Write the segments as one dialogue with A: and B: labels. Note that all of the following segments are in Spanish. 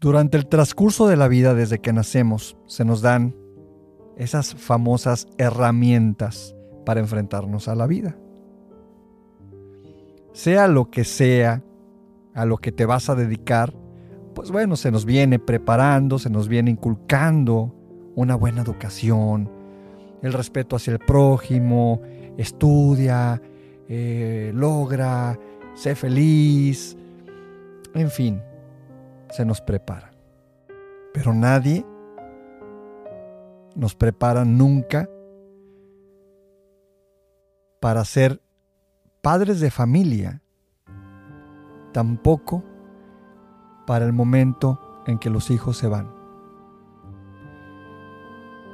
A: Durante el transcurso de la vida desde que nacemos se nos dan esas famosas herramientas para enfrentarnos a la vida. Sea lo que sea a lo que te vas a dedicar, pues bueno, se nos viene preparando, se nos viene inculcando una buena educación, el respeto hacia el prójimo, estudia, eh, logra, sé feliz, en fin, se nos prepara. Pero nadie nos prepara nunca para ser padres de familia, tampoco para el momento en que los hijos se van.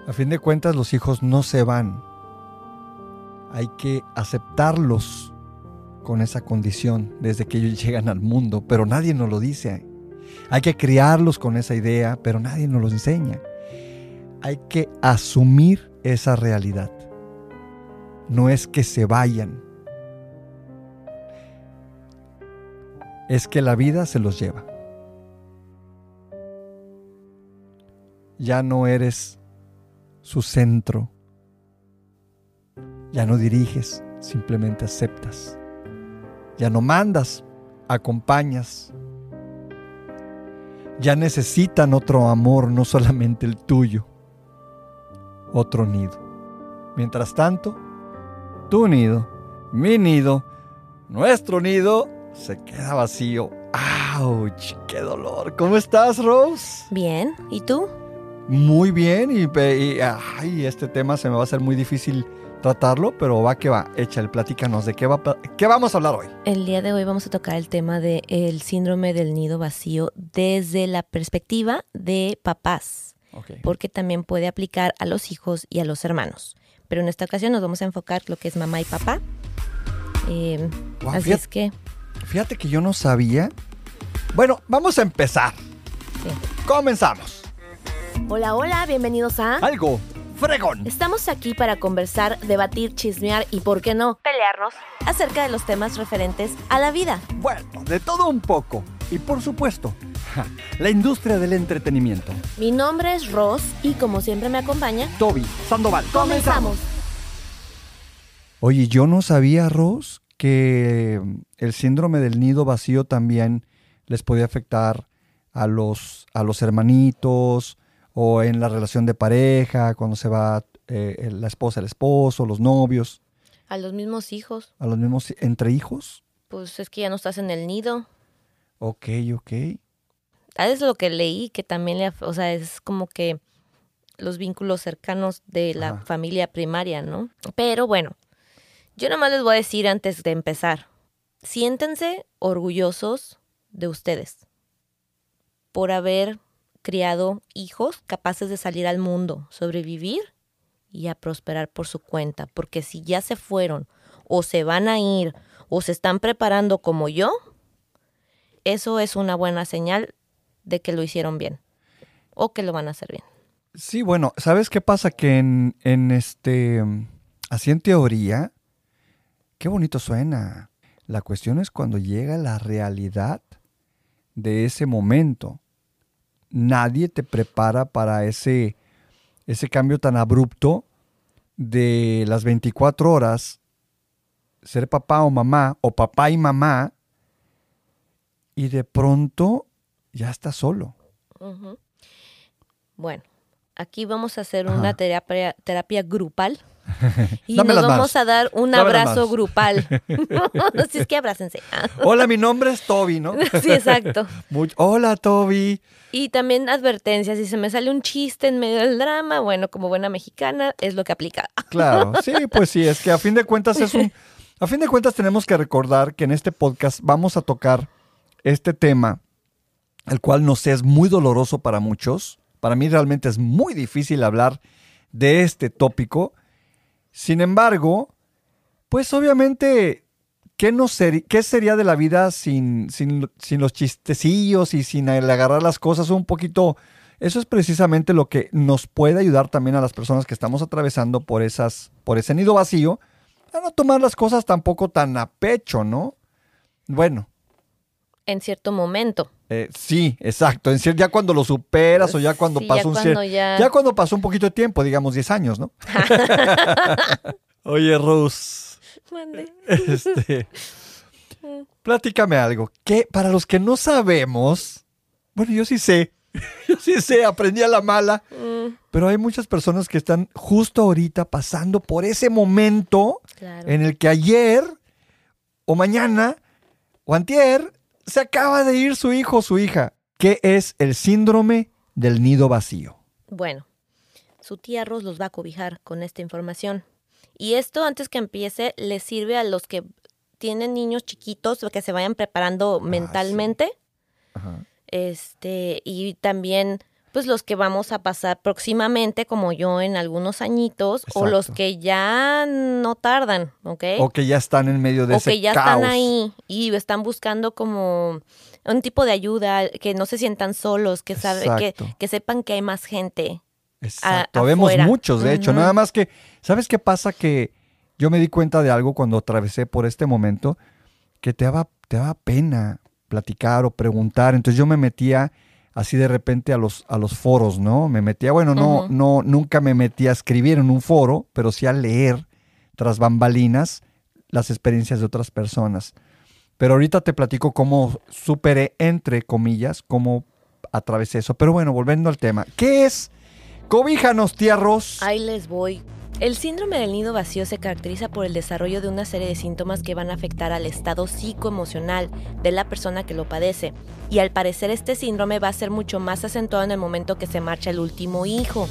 A: A fin de cuentas los hijos no se van. Hay que aceptarlos con esa condición desde que ellos llegan al mundo, pero nadie nos lo dice. Hay que criarlos con esa idea, pero nadie nos lo enseña. Hay que asumir esa realidad. No es que se vayan. Es que la vida se los lleva. Ya no eres su centro. Ya no diriges, simplemente aceptas. Ya no mandas, acompañas, ya necesitan otro amor, no solamente el tuyo, otro nido. Mientras tanto, tu nido, mi nido, nuestro nido se queda vacío. ¡Auch! ¡Qué dolor! ¿Cómo estás, Rose?
B: Bien, ¿y tú?
A: Muy bien, y, ay, este tema se me va a hacer muy difícil tratarlo, pero va que va. Échale, platícanos de qué, va, qué vamos a hablar hoy.
B: El día de hoy vamos a tocar el tema del el síndrome del nido vacío desde la perspectiva de papás, porque también puede aplicar a los hijos y a los hermanos. Pero en esta ocasión nos vamos a enfocar lo que es mamá y papá. Eh, así es que...
A: Fíjate que yo no sabía. Bueno, vamos a empezar. Comenzamos.
B: Hola, hola, bienvenidos a...
A: Algo fregón.
B: Estamos aquí para conversar, debatir, chismear y, ¿por qué no?, pelearnos acerca de los temas referentes a la vida.
A: Bueno, de todo un poco. Y por supuesto, la industria del entretenimiento.
B: Mi nombre es Ross y como siempre me acompaña
A: Toby Sandoval.
B: Comenzamos.
A: Oye, yo no sabía, Ross, que el síndrome del nido vacío también les podía afectar a los, a los hermanitos, o en la relación de pareja, cuando se va eh, la esposa, el esposo, los novios.
B: A los mismos hijos.
A: A los mismos, entre hijos.
B: Pues es que ya no estás en el nido.
A: Ok, ok.
B: Es lo que leí, que también, le, o sea, es como que los vínculos cercanos de la familia primaria, ¿no? Pero bueno, yo nomás les voy a decir antes de empezar, siéntense orgullosos de ustedes por haber criado hijos capaces de salir al mundo, sobrevivir y a prosperar por su cuenta. Porque si ya se fueron o se van a ir o se están preparando como yo, eso es una buena señal de que lo hicieron bien o que lo van a hacer bien.
A: Sí, bueno, ¿sabes qué pasa? Que en, en este, así en teoría, qué bonito suena. La cuestión es cuando llega la realidad de ese momento nadie te prepara para ese, ese cambio tan abrupto de las 24 horas, ser papá o mamá, o papá y mamá, y de pronto ya estás solo.
B: Bueno, aquí vamos a hacer una terapia, terapia grupal. Y nos vamos a dar un abrazo grupal. Así es que abrácense.
A: Hola, mi nombre es Toby, ¿no?
B: sí, exacto.
A: Hola, Toby.
B: Y también advertencias, si se me sale un chiste en medio del drama, bueno, como buena mexicana, es lo que aplica.
A: Claro, sí, pues sí, es que a fin de cuentas es un... A fin de cuentas tenemos que recordar que en este podcast vamos a tocar este tema, el cual nos es muy doloroso para muchos. Para mí realmente es muy difícil hablar de este tópico sin embargo, pues obviamente, ¿qué, no ¿qué sería de la vida sin, sin, los chistecillos y sin agarrar las cosas un poquito? Eso es precisamente lo que nos puede ayudar también a las personas que estamos atravesando por, esas, por ese nido vacío, a no tomar las cosas tampoco tan a pecho, ¿no? Bueno.
B: En cierto momento.
A: Eh, sí, exacto. En ya cuando lo superas o ya cuando
B: Sí,
A: pasó
B: ya
A: un
B: cuando ya-
A: ya cuando pasó un poquito de tiempo, digamos 10 años, ¿no? Oye, Rose,
B: Mande.
A: este, platícame algo. Que para los que no sabemos, bueno, yo sí sé, yo sí sé, aprendí a la mala,
B: Mm,
A: pero hay muchas personas que están justo ahorita pasando por ese momento
B: claro.
A: en el que ayer o mañana o antier se acaba de ir su hijo o su hija. ¿Qué es el síndrome del nido vacío?
B: Bueno, su tía Ros los va a cobijar con esta información. Y esto, antes que empiece, les sirve a los que tienen niños chiquitos que se vayan preparando mentalmente. Este, y también, pues los que vamos a pasar próximamente, como yo en algunos añitos, o los que ya no tardan, ¿ok?
A: O que ya están en medio de
B: o
A: ese
B: que ya
A: caos.
B: están ahí y están buscando como un tipo de ayuda, que no se sientan solos, que, sabe, que, que sepan que hay más gente.
A: Exacto.
B: a-
A: Vemos
B: afuera.
A: muchos, de hecho.
B: Ujú.
A: Nada más que, ¿sabes qué pasa? Que yo me di cuenta de algo cuando atravesé por este momento, que te daba, te daba pena platicar o preguntar. Entonces yo me metía así de repente a los, a los foros, ¿no? Me metía, bueno, no, no, nunca me metía a escribir en un foro, pero sí a leer tras bambalinas las experiencias de otras personas. Pero ahorita te platico cómo superé, entre comillas, cómo atravesé eso. Pero bueno, volviendo al tema. ¿Qué es? Cobíjanos, tía Ros.
B: Ahí les voy. El síndrome del nido vacío se caracteriza por el desarrollo de una serie de síntomas que van a afectar al estado psicoemocional de la persona que lo padece. Y al parecer este síndrome va a ser mucho más acentuado en el momento que se marcha el último hijo.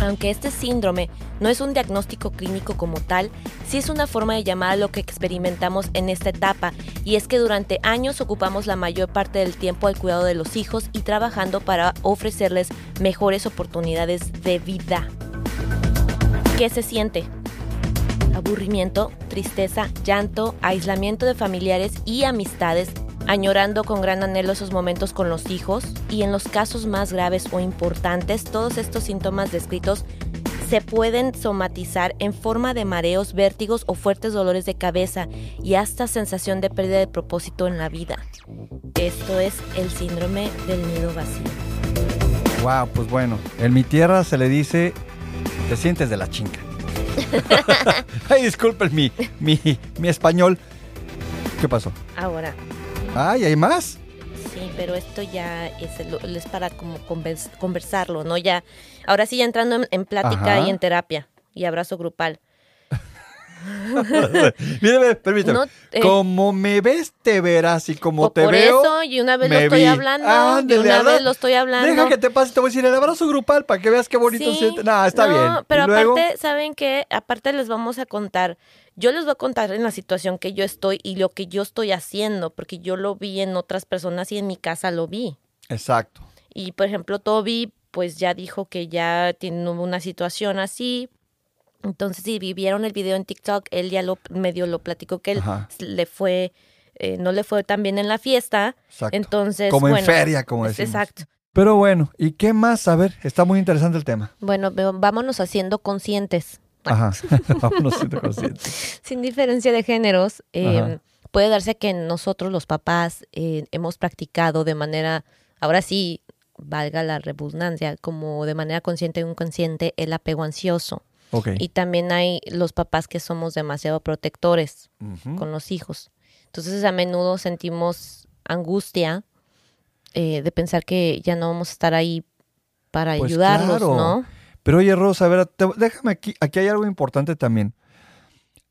B: Aunque este síndrome no es un diagnóstico clínico como tal, sí es una forma de llamar a lo que experimentamos en esta etapa, y es que durante años ocupamos la mayor parte del tiempo al cuidado de los hijos y trabajando para ofrecerles mejores oportunidades de vida. ¿Qué se siente? Aburrimiento, tristeza, llanto, aislamiento de familiares y amistades, añorando con gran anhelo esos momentos con los hijos y en los casos más graves o importantes, todos estos síntomas descritos se pueden somatizar en forma de mareos, vértigos o fuertes dolores de cabeza y hasta sensación de pérdida de propósito en la vida. Esto es el síndrome del nido vacío.
A: Wow, pues bueno. En mi tierra se le dice, te sientes de la chinga. Ay, disculpen mi, mi, mi español. ¿Qué pasó?
B: Ahora,
A: Ay, ¿hay más?
B: Sí, pero esto ya es, el- es para como convers- conversarlo, ¿no? Ya, ahora sí ya entrando en, en plática
A: Ajá.
B: y en terapia y abrazo grupal.
A: Mírame, permíteme.
B: No, eh,
A: como me ves, te verás. Y como te
B: por
A: veo,
B: eso, y una vez lo estoy
A: vi.
B: hablando, y
A: Ándele,
B: una
A: ¿verdad?
B: vez lo estoy hablando.
A: Deja que te pase, te voy a decir el abrazo grupal para que veas qué bonito
B: Sí,
A: se. No, está
B: no,
A: bien.
B: Pero
A: y
B: aparte, ¿saben qué? Aparte les vamos a contar, yo les voy a contar en la situación que yo estoy y lo que yo estoy haciendo, porque yo lo vi en otras personas y en mi casa lo vi.
A: Exacto.
B: Y por ejemplo, Toby, pues ya dijo que ya tiene una situación así. Entonces, si vivieron el video en TikTok, él ya lo medio lo platicó que él
A: Ajá.
B: le fue, eh, no le fue tan bien en la fiesta.
A: Exacto.
B: Entonces,
A: como en feria, como decimos.
B: Exacto.
A: Pero bueno, ¿y qué más? A ver, está muy interesante el tema.
B: Bueno, vámonos haciendo conscientes.
A: Ajá. Vámonos siendo conscientes.
B: Sin diferencia de géneros, eh, puede darse que nosotros los papás eh, hemos practicado de manera, ahora sí, valga la redundancia, como de manera consciente o inconsciente, el apego ansioso. Y también hay los papás que somos demasiado protectores con los hijos. Entonces a menudo sentimos angustia eh, de pensar que ya no vamos a estar ahí para
A: Pues
B: ayudarlos,
A: claro.
B: ¿no?
A: Pero oye, Rosa, a ver, te- déjame aquí, aquí hay algo importante también.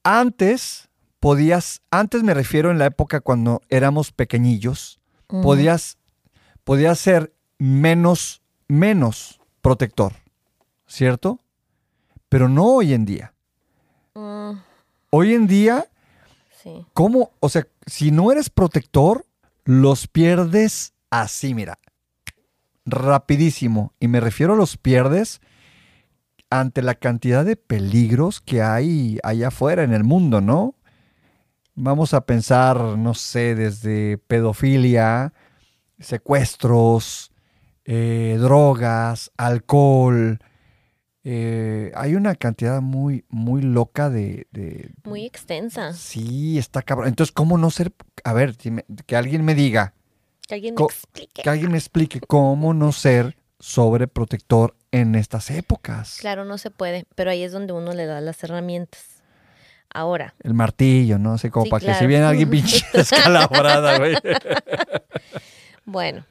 A: Antes podías, antes me refiero en la época cuando éramos pequeñillos, podías, podías ser menos, menos protector, ¿cierto? Pero no hoy en día.
B: Mm,
A: Hoy en día,
B: sí.
A: ¿cómo? O sea, si no eres protector, los pierdes así, mira. Rapidísimo. Y me refiero a los pierdes ante la cantidad de peligros que hay allá afuera en el mundo, ¿no? Vamos a pensar, no sé, desde pedofilia, secuestros, eh, drogas, alcohol. Eh, hay una cantidad muy, muy loca de, de,
B: Muy extensa.
A: Sí, está cabrón. Entonces, ¿cómo no ser? A ver, si me- que alguien me diga,
B: Que alguien me explique.
A: Que alguien me explique cómo no ser sobreprotector en estas épocas.
B: Claro, no se puede, pero ahí es donde uno le da las herramientas. Ahora,
A: El martillo, ¿no? Así como
B: Sí,
A: para que si viene alguien pinche descalabrada, güey.
B: bueno,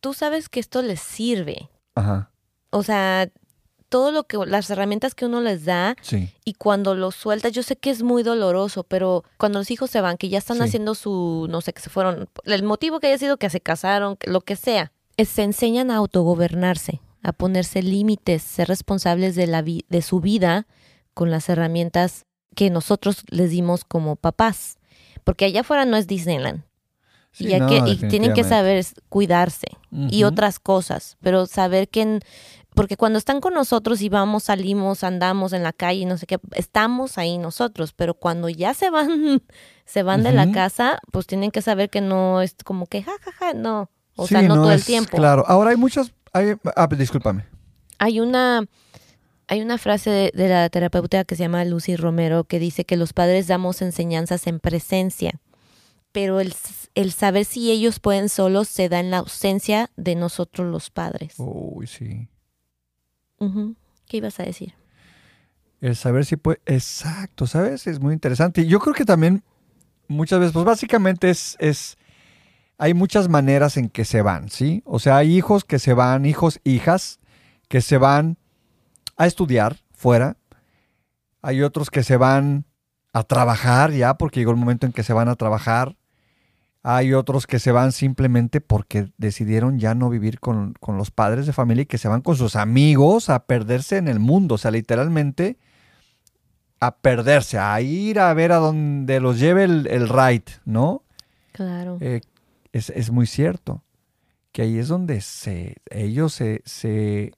B: tú sabes que esto les sirve.
A: Ajá,
B: O sea, todo lo que, las herramientas que uno les da
A: sí.
B: y cuando los sueltas, yo sé que es muy doloroso, pero cuando los hijos se van, que ya están
A: Sí.
B: haciendo su, no sé, que se fueron, el motivo que haya sido que se casaron, lo que sea, es- se enseñan a autogobernarse, a ponerse límites, ser responsables de, la vi- de su vida con las herramientas que nosotros les dimos como papás. Porque allá afuera no es Disneyland.
A: Sí,
B: y,
A: no,
B: que, y tienen que saber cuidarse y otras cosas, pero saber que, en- porque cuando están con nosotros y vamos, salimos, andamos en la calle, no sé qué, estamos ahí nosotros, pero cuando ya se van, se van de la casa, pues tienen que saber que no es como que ja, ja, ja, no, o
A: Sí,
B: sea, no, todo el tiempo.
A: Claro, ahora hay muchas. Hay, ah, discúlpame.
B: Hay una, hay una frase de, de la terapeuta que se llama Lucy Romero que dice que los padres damos enseñanzas en presencia, pero el saber si ellos pueden solos se da en la ausencia de nosotros los padres.
A: Uy, sí.
B: Ujú. ¿Qué ibas a decir?
A: El saber si puede. Exacto, ¿sabes? Es muy interesante. Y yo creo que también muchas veces, pues básicamente es, es. Hay muchas maneras en que se van, ¿sí? O sea, hay hijos que se van, hijos, hijas, que se van a estudiar fuera. Hay otros que se van a trabajar ya, porque llegó el momento en que se van a trabajar. Hay otros que se van simplemente porque decidieron ya no vivir con, con los padres de familia y que se van con sus amigos a perderse en el mundo. O sea, literalmente a perderse, a ir a ver a donde los lleve el, el ride, ¿no?
B: Claro.
A: Eh, es, es muy cierto que ahí es donde se, ellos se, se,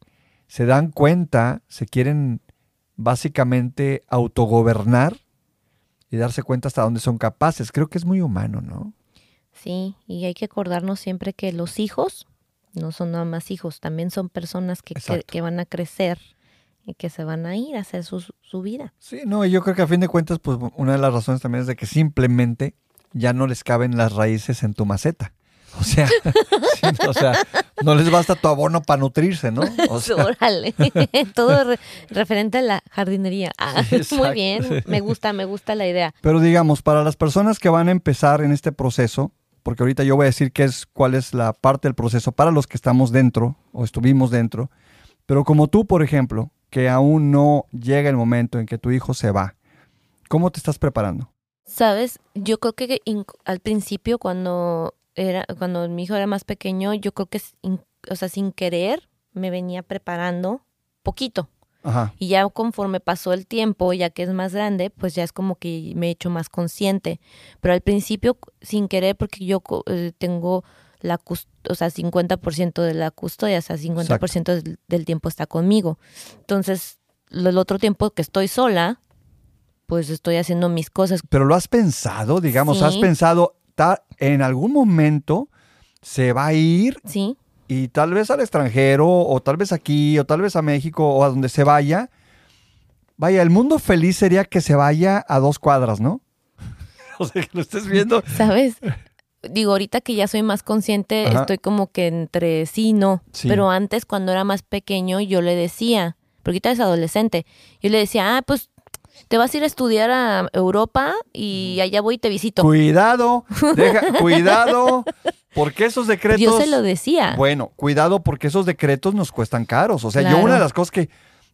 A: se dan cuenta, se quieren básicamente autogobernar y darse cuenta hasta dónde son capaces. Creo que es muy humano, ¿no?
B: Sí, y hay que acordarnos siempre que los hijos no son nada más hijos, también son personas que, que, van a crecer y que se van a ir a hacer su, su vida.
A: Sí, no, y yo creo que a fin de cuentas, pues una de las razones también es de que simplemente ya no les caben las raíces en tu maceta. O sea, sí, o sea, no les basta tu abono para nutrirse, ¿no? O sea,
B: Órale, todo re- referente a la jardinería. Ah,
A: Sí,
B: muy bien, me gusta, me gusta la idea.
A: pero digamos, para las personas que van a empezar en este proceso, porque ahorita yo voy a decir qué es, cuál es la parte del proceso para los que estamos dentro o estuvimos dentro, pero como tú, por ejemplo, que aún no llega el momento en que tu hijo se va, ¿cómo te estás preparando?
B: Sabes, yo creo que al principio cuando era cuando mi hijo era más pequeño, yo creo que o sea, sin querer me venía preparando poquito.
A: Ajá,
B: Y ya conforme pasó el tiempo, ya que es más grande, pues ya es como que me he hecho más consciente. Pero al principio, sin querer, porque yo eh, tengo la o sea, 50% de la custodia, o sea, 50% del, del tiempo está conmigo. Entonces, el otro tiempo que estoy sola, pues estoy haciendo mis cosas.
A: pero lo has pensado, digamos,
B: Sí.
A: has pensado, en algún momento se va a ir
B: Sí,
A: y tal vez al extranjero, o tal vez aquí, o tal vez a México, o a donde se vaya. Vaya, el mundo feliz sería que se vaya a dos cuadras, ¿no? o sea, que lo estés viendo.
B: ¿sabes? Digo, ahorita que ya soy más consciente,
A: Ajá.
B: estoy como que entre sí y no.
A: Sí.
B: Pero antes, cuando era más pequeño, yo le decía, porque ahorita es adolescente, yo le decía, ah, pues te vas a ir a estudiar a Europa y allá voy y te visito.
A: Cuidado, deja, cuidado, porque esos decretos.
B: Yo se lo decía.
A: Bueno, cuidado porque esos decretos nos cuestan caros. O sea, yo una de las cosas que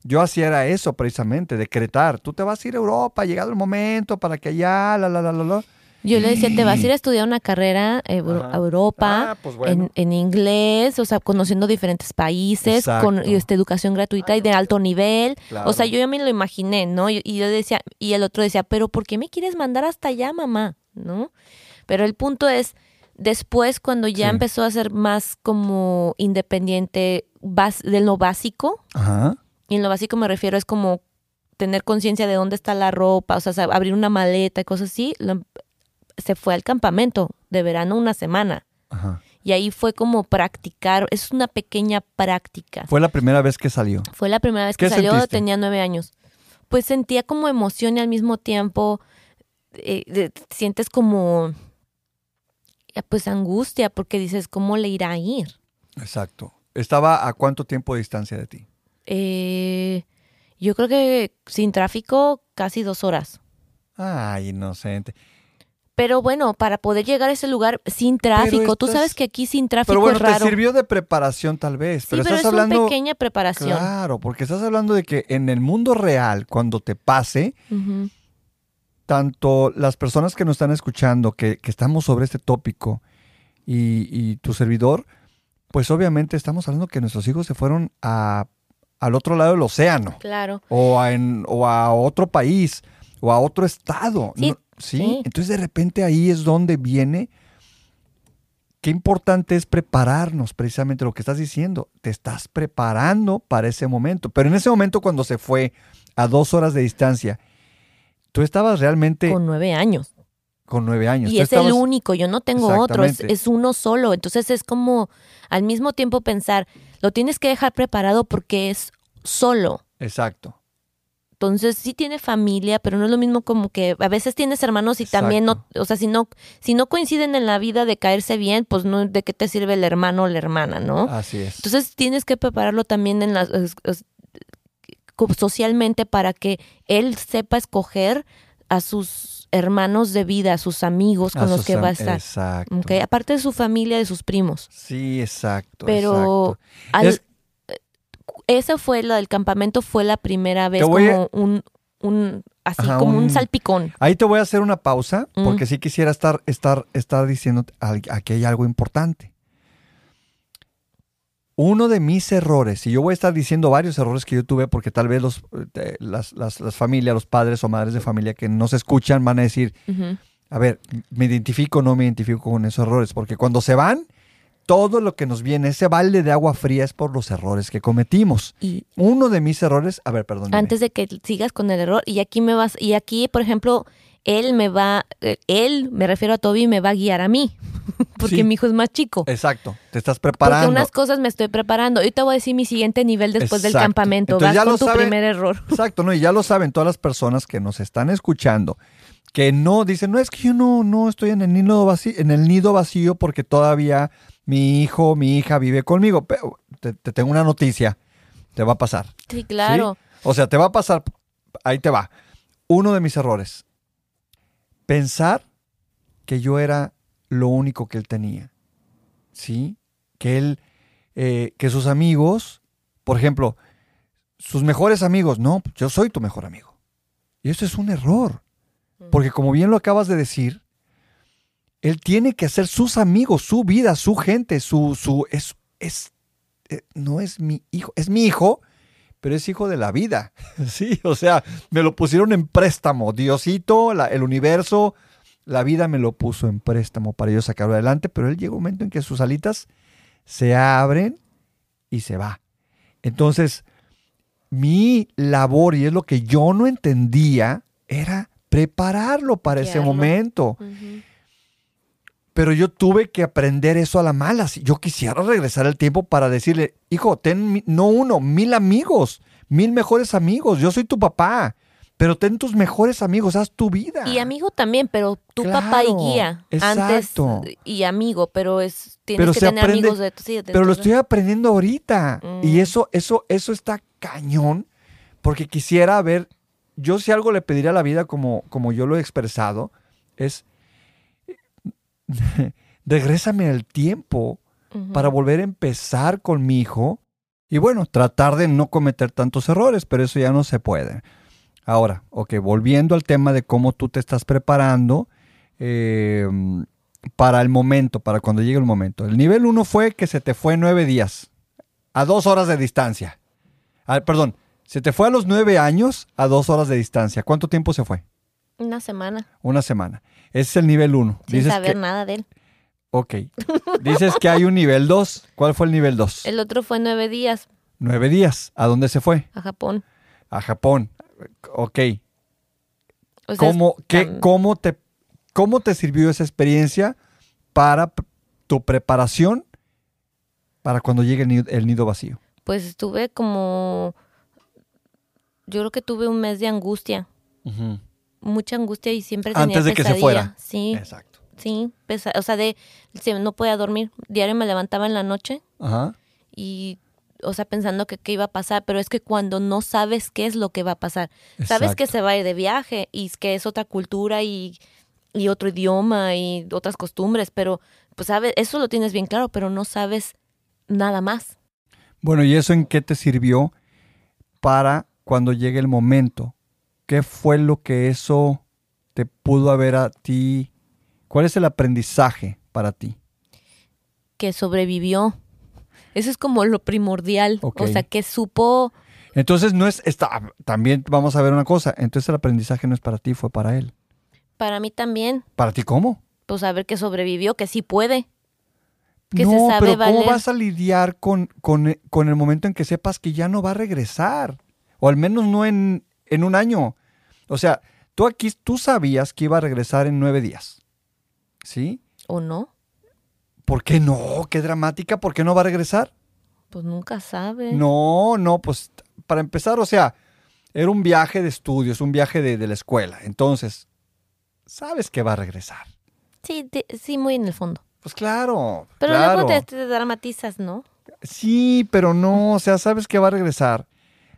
A: yo hacía era eso precisamente, decretar. Tú te vas a ir a Europa, ha llegado el momento para que allá, la, la, la, la, la.
B: Yo le decía, te vas a ir a estudiar una carrera a
A: Ajá.
B: a Europa,
A: Ah, pues bueno.
B: en, en inglés, o sea, conociendo diferentes países, con este, educación gratuita y de alto nivel.
A: Claro.
B: O sea, yo ya me lo imaginé, ¿no? Y yo decía, y el otro decía, pero ¿por qué me quieres mandar hasta allá, mamá? ¿No? Pero el punto es, después cuando ya
A: Sí.
B: empezó a ser más como independiente de lo básico,
A: Ajá.
B: y en lo básico me refiero es como tener conciencia de dónde está la ropa, o sea, abrir una maleta y cosas así, lo- se fue al campamento de verano una semana.
A: Ajá.
B: Y ahí fue como practicar, es una pequeña práctica.
A: Fue la primera vez que salió.
B: Fue la primera vez que
A: ¿Qué
B: salió,
A: sentiste?
B: tenía nueve años. Pues sentía como emoción y al mismo tiempo eh, de- sientes como pues angustia, porque dices, ¿cómo le irá a ir?
A: Exacto. ¿Estaba a cuánto tiempo de distancia de ti?
B: Eh, yo creo que sin tráfico, casi dos horas.
A: Ay, inocente.
B: Pero bueno, para poder llegar a ese lugar sin tráfico, tú sabes que aquí sin tráfico
A: pero bueno,
B: es raro.
A: te sirvió de preparación tal vez.
B: Sí,
A: pero,
B: pero,
A: estás
B: es
A: hablando.
B: una pequeña preparación.
A: Claro, porque estás hablando de que en el mundo real, cuando te pase,
B: Ujú.
A: Tanto las personas que nos están escuchando, que, que estamos sobre este tópico, y, y tu servidor, pues obviamente estamos hablando que nuestros hijos se fueron a, al otro lado del océano,
B: Claro.
A: o a, en- o a otro país, o a otro estado.
B: Sí,
A: ¿no? ¿Sí?
B: sí.
A: Entonces de repente ahí es donde viene. Qué importante es prepararnos, precisamente lo que estás diciendo. Te estás preparando para ese momento. Pero en ese momento, cuando se fue a dos horas de distancia, tú estabas realmente
B: Con nueve años.
A: con nueve años.
B: Y
A: Tú
B: es el único, yo no tengo otro, es, es uno solo. Entonces es como al mismo tiempo pensar, lo tienes que dejar preparado porque es solo.
A: Exacto.
B: Entonces sí tiene familia, pero no es lo mismo como que a veces tienes hermanos y también no, o sea, si no, si no coinciden en la vida de caerse bien, pues no, ¿de qué te sirve el hermano o la hermana, no?
A: Así es.
B: Entonces tienes que prepararlo también en las, socialmente para que él sepa escoger a sus hermanos de vida, a sus amigos con
A: A
B: los que va a estar.
A: Exacto.
B: Aparte de su familia, de sus primos.
A: Sí, exacto.
B: Pero
A: exacto.
B: al-
A: Es-
B: esa fue la del campamento, fue la primera vez
A: a-
B: como un, un así
A: Ajá,
B: como un,
A: un-
B: salpicón.
A: Ahí te voy a hacer una pausa
B: Mm.
A: porque sí quisiera estar, estar, estar diciendo aquí hay algo importante. Uno de mis errores, y yo voy a estar diciendo varios errores que yo tuve porque tal vez los, eh, las, las- las familias, los padres o madres de familia que nos escuchan van a decir,
B: Ujú.
A: a ver, ¿me identifico o no me identifico con esos errores? Porque cuando se van, todo lo que nos viene, ese balde de agua fría es por los errores que cometimos.
B: Y
A: Uno de mis errores, a ver, perdón.
B: antes de que sigas con el error, y aquí me vas, y aquí, por ejemplo, él me va, eh, él, me refiero a Toby, me va a guiar a mí, porque
A: Sí.
B: mi hijo es más chico.
A: Exacto, te estás
B: Porque
A: preparando.
B: unas cosas me estoy preparando. Ahorita voy a decir mi siguiente nivel después del campamento.
A: Entonces
B: Vas
A: ya
B: con
A: lo
B: tu primer error.
A: Exacto, ¿no? Y ya lo saben todas las personas que nos están escuchando, que no dicen, no es que yo no, no estoy en el nido vacío, en el nido vacío porque todavía mi hijo, mi hija vive conmigo. Pero te, te tengo una noticia, te va a pasar.
B: Sí, claro.
A: ¿sí? O sea, te va a pasar, ahí te va. Uno de mis errores, pensar que yo era lo único que él tenía. ¿Sí? Que él, eh, que sus amigos, por ejemplo, sus mejores amigos, no, yo soy tu mejor amigo. Y eso es un error. Porque como bien lo acabas de decir, él tiene que hacer sus amigos, su vida, su gente, su, su, es, es, eh, no es mi hijo, es mi hijo, pero es hijo de la vida. Sí, o sea, me lo pusieron en préstamo. Diosito, la- el universo, la vida me lo puso en préstamo para yo sacarlo adelante, pero él llega un momento en que sus alitas se abren y se va. Entonces, mi labor, y es lo que yo no entendía, era prepararlo para ese momento. Pero yo tuve que aprender eso a la mala. Si Yo quisiera regresar el tiempo para decirle, hijo, ten mi- no uno, mil amigos, mil mejores amigos. Yo soy tu papá, pero ten tus mejores amigos, haz tu vida.
B: Y amigo también, pero tu papá y guía.
A: exacto.
B: Antes y amigo, pero es tienes
A: Pero
B: que tener
A: aprende-
B: amigos de sí, de
A: Pero lo estoy aprendiendo ahorita.
B: Mm.
A: Y eso, eso, eso está cañón. Porque quisiera ver, yo si algo le pediría a la vida como, como yo lo he expresado, es regrésame el tiempo para volver a empezar con mi hijo. Y bueno, tratar de no cometer tantos errores, pero eso ya no se puede. Ahora, ok, volviendo al tema de cómo tú te estás preparando eh, para el momento, para cuando llegue el momento. El nivel 1 fue que se te fue nueve días, a dos horas de distancia. Ah, perdón, se te fue a los nueve años a dos horas de distancia. ¿Cuánto tiempo se fue?
B: Una semana
A: Una semana. Ese es el nivel 1.
B: sin saber nada de él.
A: Ok. Dices que hay un nivel 2. ¿Cuál fue el nivel 2?
B: El otro fue nueve días
A: Nueve días. ¿A dónde se fue?
B: a Japón.
A: A Japón. Ok.
B: O sea,
A: ¿Cómo, qué- cómo, te, ¿Cómo te sirvió esa experiencia para tu preparación para cuando llegue el nido, el nido vacío?
B: Pues estuve como, yo creo que tuve un mes de angustia, mucha angustia y siempre tenía
A: Antes de que se
B: pesadilla.
A: fuera.
B: Sí,
A: Exacto.
B: Sí, pesa- o sea, de, no podía dormir. Diario me levantaba en la noche
A: Ajá.
B: y, o sea, pensando que qué iba a pasar, pero es que cuando no sabes qué es lo que va a pasar, sabes que se va a ir de viaje y que es otra cultura y, y otro idioma y otras costumbres, pero pues sabes, eso lo tienes bien claro, pero no sabes nada más.
A: Bueno, ¿y eso en qué te sirvió para cuando llegue el momento? ¿Qué fue lo que eso te pudo haber a ti? ¿Cuál es el aprendizaje para ti?
B: Que sobrevivió. Eso es como lo primordial. O sea, que supo,
A: Entonces no es esta, también vamos a ver una cosa, entonces el aprendizaje no es para ti, fue para él.
B: para mí también,
A: ¿Para ti cómo?
B: pues saber que sobrevivió, que sí puede. Que
A: no,
B: se sabe
A: pero ¿cómo vas a lidiar con, con- con el momento en que sepas que ya no va a regresar? O al menos no en, en un año. O sea, tú aquí, tú sabías que iba a regresar en nueve días. ¿Sí?
B: ¿O no?
A: ¿Por qué no? Qué dramática, ¿por qué no va a regresar?
B: Pues nunca sabe.
A: No, no, pues para empezar, o sea, era un viaje de estudios, un viaje de, de la escuela. Entonces, sabes que va a regresar.
B: Sí, te- sí, muy en el fondo.
A: Pues claro.
B: Pero
A: claro.
B: luego te, te dramatizas, ¿no?
A: Sí, pero no, o sea, sabes que va a regresar.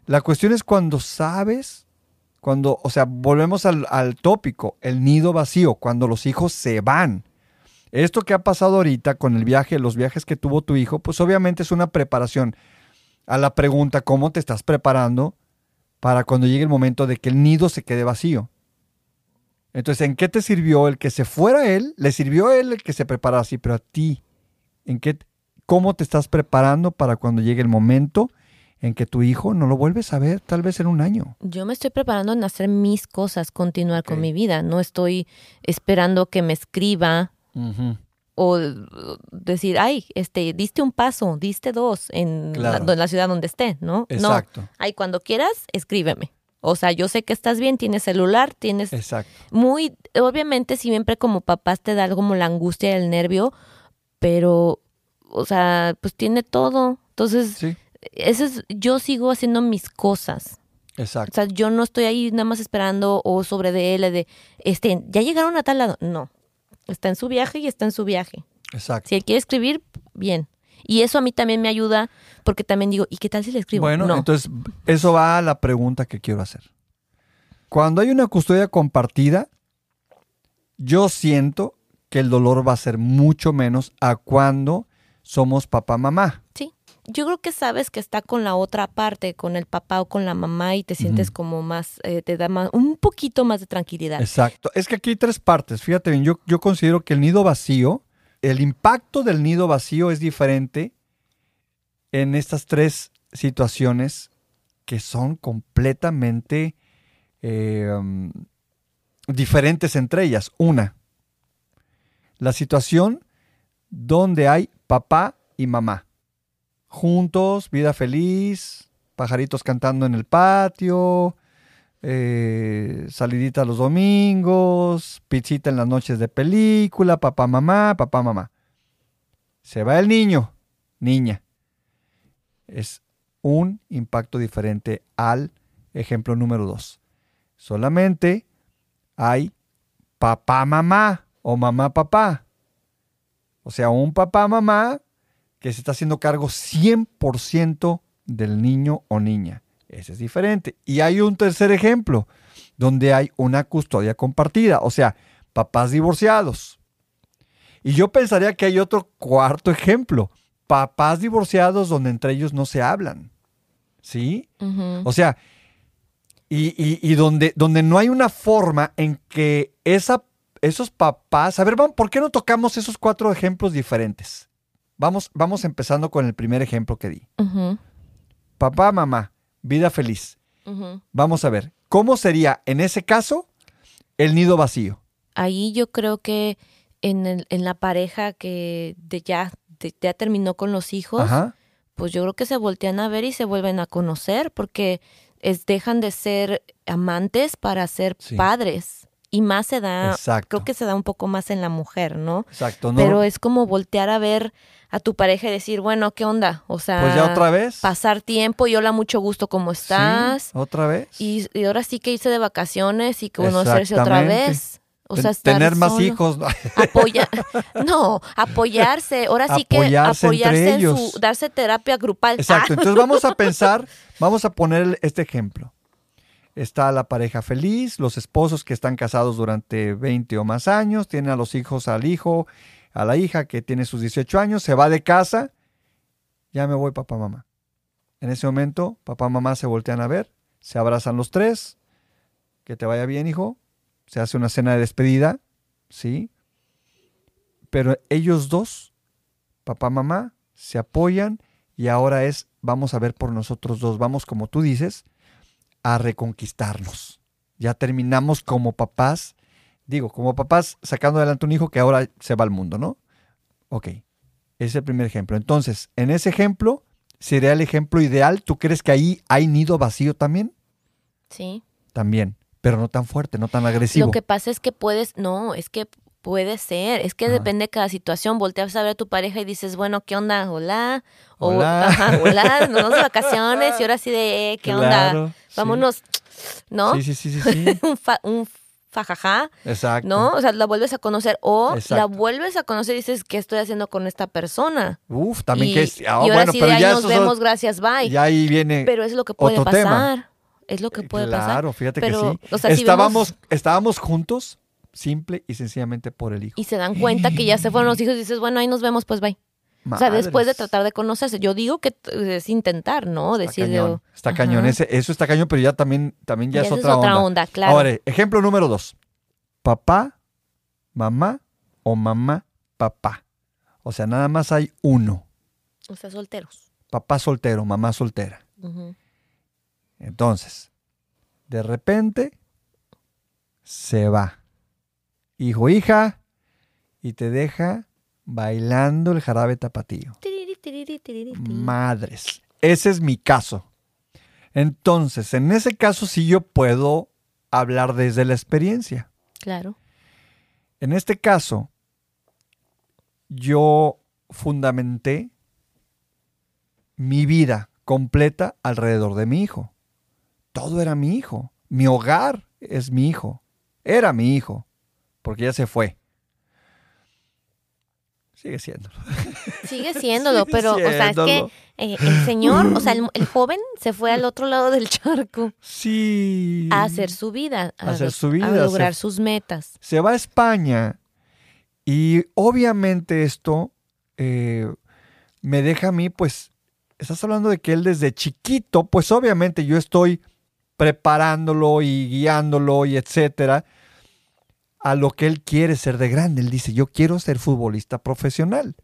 A: La cuestión es cuando sabes, cuando, o sea, volvemos al, al tópico, el nido vacío, cuando los hijos se van. Esto que ha pasado ahorita con el viaje, los viajes que tuvo tu hijo, pues obviamente es una preparación a la pregunta, ¿cómo te estás preparando para cuando llegue el momento de que el nido se quede vacío? Entonces, ¿en qué te sirvió el que se fuera él? Le sirvió a él el que se preparara así, pero a ti, ¿en qué, cómo te estás preparando para cuando llegue el momento en que tu hijo no lo vuelves a ver, tal vez en un año?
B: Yo me estoy preparando en hacer mis cosas, continuar con mi vida. No estoy esperando que me escriba o decir, ay, este, diste un paso, diste dos en,
A: Claro.
B: la, en la ciudad donde esté, ¿no?
A: Exacto,
B: No, ay, cuando quieras, escríbeme. O sea, yo sé que estás bien, tienes celular, tienes
A: exacto.
B: muy, obviamente siempre como papás te da algo como la angustia y el nervio, pero, o sea, pues tiene todo. Entonces,
A: Sí,
B: ese es, yo sigo haciendo mis cosas. O
A: exacto.
B: sea, yo no estoy ahí nada más esperando o sobre de él, de, este, ya llegaron a tal lado. No, está en su viaje y está en su viaje.
A: Exacto.
B: Si él quiere escribir, bien. Y eso a mí también me ayuda porque también digo, ¿y qué tal si le escribo?
A: Bueno,
B: no.
A: entonces eso va a la pregunta que quiero hacer. Cuando hay una custodia compartida, yo siento que el dolor va a ser mucho menos a cuando somos papá mamá.
B: Sí. Yo creo que sabes que está con la otra parte, con el papá o con la mamá y te sientes como más, eh, te da más, un poquito más de tranquilidad.
A: Exacto. Es que aquí hay tres partes. Fíjate bien, yo, yo considero que el nido vacío, el impacto del nido vacío es diferente en estas tres situaciones que son completamente eh, um, diferentes entre ellas. Una, la situación donde hay papá y mamá. Juntos, vida feliz, pajaritos cantando en el patio, eh, salidita los domingos, pizzita en las noches de película, papá, mamá, papá, mamá. Se va el niño, niña. Es un impacto diferente al ejemplo número dos. Solamente hay papá, mamá o mamá, papá. O sea, un papá, mamá que se está haciendo cargo 100% del niño o niña. Ese es diferente. Y hay un tercer ejemplo, donde hay una custodia compartida, o sea, papás divorciados. Y yo pensaría que hay otro cuarto ejemplo, papás divorciados donde entre ellos no se hablan. ¿Sí? O sea, y, y- y donde, donde no hay una forma en que esa, esos papás... A ver, ¿por qué no tocamos esos cuatro ejemplos diferentes? Vamos, vamos empezando con el primer ejemplo que di. Papá, mamá, vida feliz. Vamos a ver, ¿cómo sería en ese caso el nido vacío?
B: Ahí yo creo que en, el- en la pareja que de ya, de- ya terminó con los hijos,
A: Ajá.
B: pues yo creo que se voltean a ver y se vuelven a conocer porque es, dejan de ser amantes para ser
A: Sí.
B: padres. Y más se da,
A: Exacto.
B: creo que se da un poco más en la mujer, ¿no?
A: Exacto, ¿no?
B: Pero es como voltear a ver a tu pareja y decir, bueno, ¿qué onda? O sea,
A: pues ya otra vez.
B: pasar tiempo y hola, mucho gusto, ¿cómo estás?
A: Sí, otra vez.
B: Y, y ahora sí que irse de vacaciones y conocerse otra vez. O sea, estar
A: tener más
B: solo.
A: hijos. ¿no?
B: Apoya, no, apoyarse. Ahora sí que
A: Apoyarse
B: en su,
A: ellos.
B: darse terapia grupal.
A: Exacto. Entonces vamos a pensar, vamos a poner este ejemplo. Está la pareja feliz, los esposos que están casados durante 20 o más años, tienen a los hijos, al hijo, a la hija que tiene sus 18 años, se va de casa, ya me voy papá, mamá. En ese momento, papá, mamá se voltean a ver, se abrazan los tres, que te vaya bien, hijo, se hace una cena de despedida, ¿sí? Pero ellos dos, papá, mamá, se apoyan y ahora es, vamos a ver por nosotros dos, vamos como tú dices, a reconquistarnos. Ya terminamos como papás, digo, como papás sacando adelante un hijo que ahora se va al mundo, ¿no? Ok, ese es el primer ejemplo. Entonces, en ese ejemplo, sería el ejemplo ideal. ¿Tú crees que ahí hay nido vacío también?
B: Sí.
A: También, pero no tan fuerte, no tan agresivo.
B: Lo que pasa es que puedes, no, es que puede ser, es que
A: Ajá.
B: depende de cada situación. Volteas a ver a tu pareja y dices, bueno, ¿qué onda? Hola. O,
A: Hola.
B: Ajá, hola, nos vamos de vacaciones y ahora sí de, eh, ¿qué
A: Claro,
B: onda?
A: sí.
B: Vámonos, ¿no?
A: Sí, sí, sí, sí, sí.
B: un, fa- un fajajá,
A: Exacto.
B: ¿no? O sea, la vuelves a conocer o la vuelves a conocer y dices, ¿qué estoy haciendo con esta persona?
A: Uf, también
B: y,
A: que es.
B: y
A: ah,
B: ahora
A: bueno,
B: sí
A: pero
B: de ahí
A: ya
B: nos
A: son-
B: vemos, gracias, bye.
A: Ya ahí viene.
B: Pero es lo que puede
A: tema.
B: pasar. Es lo que puede pasar.
A: claro, fíjate
B: Pero,
A: que sí.
B: o sea, si
A: estábamos,
B: vemos-
A: estábamos juntos, simple y sencillamente por el hijo.
B: y se dan cuenta que ya se fueron los hijos y dices, bueno, ahí nos vemos, pues bye. O sea, después de tratar de conocerse, yo digo que es intentar, ¿no?
A: Está cañón, está cañón. Ese- eso está cañón, pero ya también, también ya es
B: esa
A: otra, onda.
B: onda, claro.
A: Ahora, ejemplo número dos. Papá, mamá o mamá, papá. O sea, nada más hay uno.
B: o sea, solteros.
A: Papá soltero, mamá soltera. Entonces, de repente, se va. Hijo, hija, y te deja bailando el jarabe tapatío. Madres. Ese es mi caso. Entonces, en ese caso sí yo puedo hablar desde la experiencia.
B: Claro.
A: En este caso, yo fundamenté mi vida completa alrededor de mi hijo. Todo era mi hijo. Mi hogar es mi hijo. Era mi hijo, porque ya se fue. Sigue siendo.
B: Sigue siéndolo,
A: Sigue
B: pero, o sea, es que
A: siéndolo.
B: eh, el señor, o sea, el, el joven se fue al otro lado del charco
A: Sí.
B: a hacer su vida, a,
A: A hacer su vida,
B: a
A: se-
B: lograr sus metas.
A: se va a España y obviamente esto eh, me deja a mí, pues, estás hablando de que él desde chiquito, pues obviamente yo estoy preparándolo y guiándolo y etcétera a lo que él quiere ser de grande. Él dice, yo quiero ser futbolista profesional.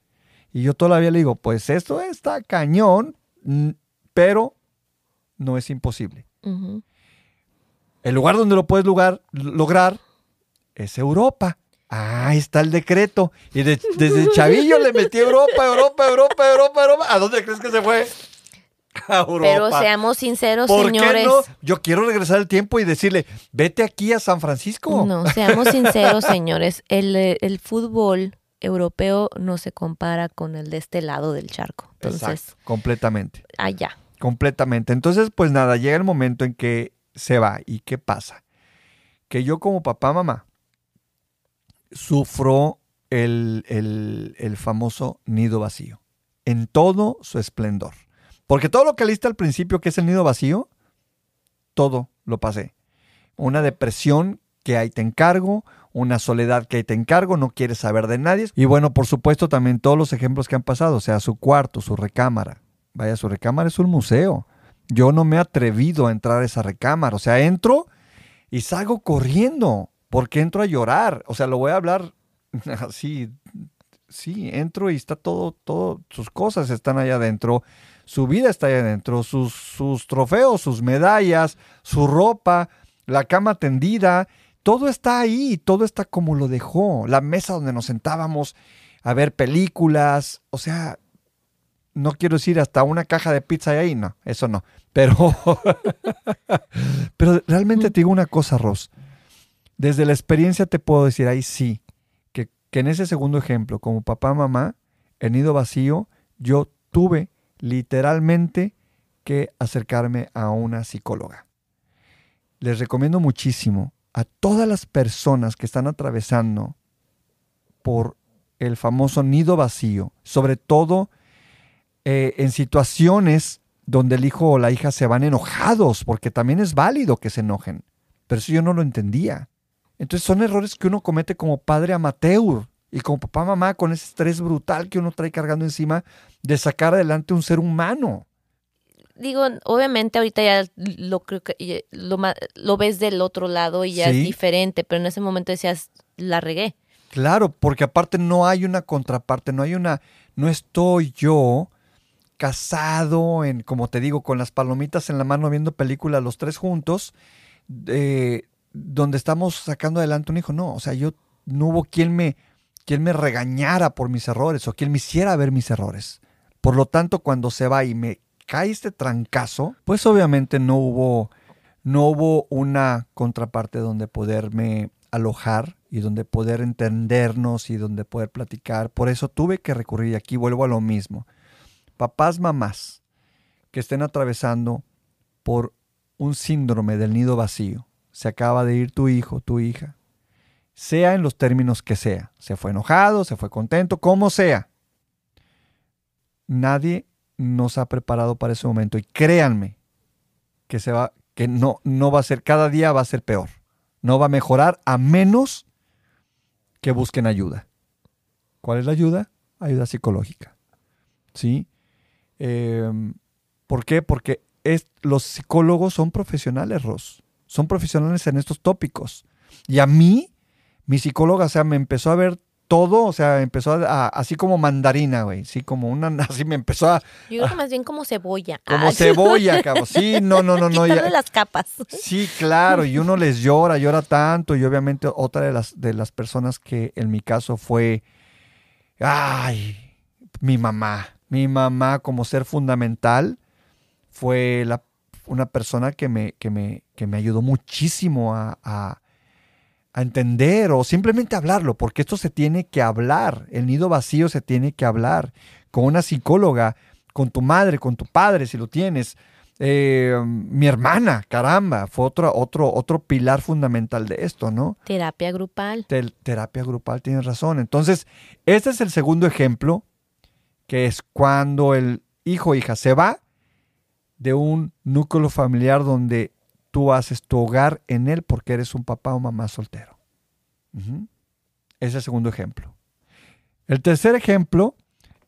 A: Y yo todavía le digo, pues esto está cañón, pero no es imposible. El lugar donde lo puedes lugar- lograr es Europa. Ah, ahí está el decreto. Y de- desde Chavillo le metí Europa, Europa, Europa, Europa, Europa. ¿A dónde crees que se fue? A Europa.
B: Pero seamos sinceros,
A: ¿Por
B: señores.
A: qué no? Yo quiero regresar el tiempo y decirle, vete aquí a San Francisco.
B: No, seamos sinceros, señores. El, el fútbol europeo no se compara con el de este lado del charco. Entonces,
A: Exacto, completamente.
B: allá.
A: Completamente. Entonces, pues nada, llega el momento en que se va. ¿Y qué pasa? Que yo como papá, mamá, sufro el, el- el famoso nido vacío. En todo su esplendor. Porque todo lo que leíste al principio, que es el nido vacío, todo lo pasé. Una depresión que ahí te encargo, una soledad que ahí te encargo, no quieres saber de nadie. Y bueno, por supuesto, también todos los ejemplos que han pasado, o sea, su cuarto, su recámara. Vaya, su recámara es un museo. Yo no me he atrevido a entrar a esa recámara. O sea, entro y salgo corriendo porque entro a llorar. O sea, lo voy a hablar así. Sí, entro y está todo, todo, sus cosas están allá adentro, su vida está allá adentro, sus, sus trofeos, sus medallas, su ropa, la cama tendida, todo está ahí, todo está como lo dejó, la mesa donde nos sentábamos a ver películas, o sea, no quiero decir hasta una caja de pizza ahí, no, eso no, pero, pero realmente te digo una cosa, Ross, desde la experiencia te puedo decir ahí sí, que, que en ese segundo ejemplo, como papá, mamá, el nido vacío, yo tuve literalmente que acercarme a una psicóloga. Les recomiendo muchísimo a todas las personas que están atravesando por el famoso nido vacío, sobre todo eh, en situaciones donde el hijo o la hija se van enojados, porque también es válido que se enojen. Pero eso yo no lo entendía. Entonces son errores que uno comete como padre amateur y como papá mamá con ese estrés brutal que uno trae cargando encima de sacar adelante un ser humano.
B: Digo, obviamente ahorita ya lo creo que lo, lo ves del otro lado y ya es diferente, pero en ese momento decías, la regué.
A: Claro, porque aparte no hay una contraparte, no hay una, no estoy yo casado en, como te digo, con las palomitas en la mano viendo película los tres juntos, eh, donde estamos sacando adelante un hijo. No, o sea, yo no hubo quien me, quien me regañara por mis errores o quien me hiciera ver mis errores. Por lo tanto, cuando se va y me cae este trancazo, pues obviamente no hubo, no hubo una contraparte donde poderme alojar y donde poder entendernos y donde poder platicar. Por eso tuve que recurrir, y aquí vuelvo a lo mismo. Papás, mamás que estén atravesando por un síndrome del nido vacío. Se acaba de ir tu hijo, tu hija. Sea en los términos que sea. Se fue enojado, se fue contento, como sea. Nadie nos ha preparado para ese momento. Y créanme que se va, que no, no va a ser, cada día va a ser peor. No va a mejorar a menos que busquen ayuda. ¿Cuál es la ayuda? Ayuda psicológica. ¿Sí? Em, ¿Por qué? Porque es, los psicólogos son profesionales, Ross. Son profesionales en estos tópicos. Y a mí, mi psicóloga, o sea, me empezó a ver todo, o sea, empezó a, así como mandarina, güey, sí, como una, así me empezó a...
B: Yo creo que más bien como cebolla.
A: Como cebolla, cabrón, sí, no, no, no, no.
B: Ya, las capas.
A: Sí, claro, y uno les llora, llora tanto, y obviamente otra de las, de las personas que en mi caso fue, ay, mi mamá, mi mamá como ser fundamental fue la, una persona que me, que me, que me ayudó muchísimo a a entender o simplemente hablarlo, porque esto se tiene que hablar, el nido vacío se tiene que hablar con una psicóloga, con tu madre, con tu padre, si lo tienes. Eh, mi hermana, caramba, fue otro, otro, otro pilar fundamental de esto, ¿no?
B: Terapia grupal.
A: terapia grupal, tienes razón. Entonces, este es el segundo ejemplo, que es cuando el hijo o hija se va de un núcleo familiar donde tú haces tu hogar en él porque eres un papá o mamá soltero. Ese es el segundo ejemplo. El tercer ejemplo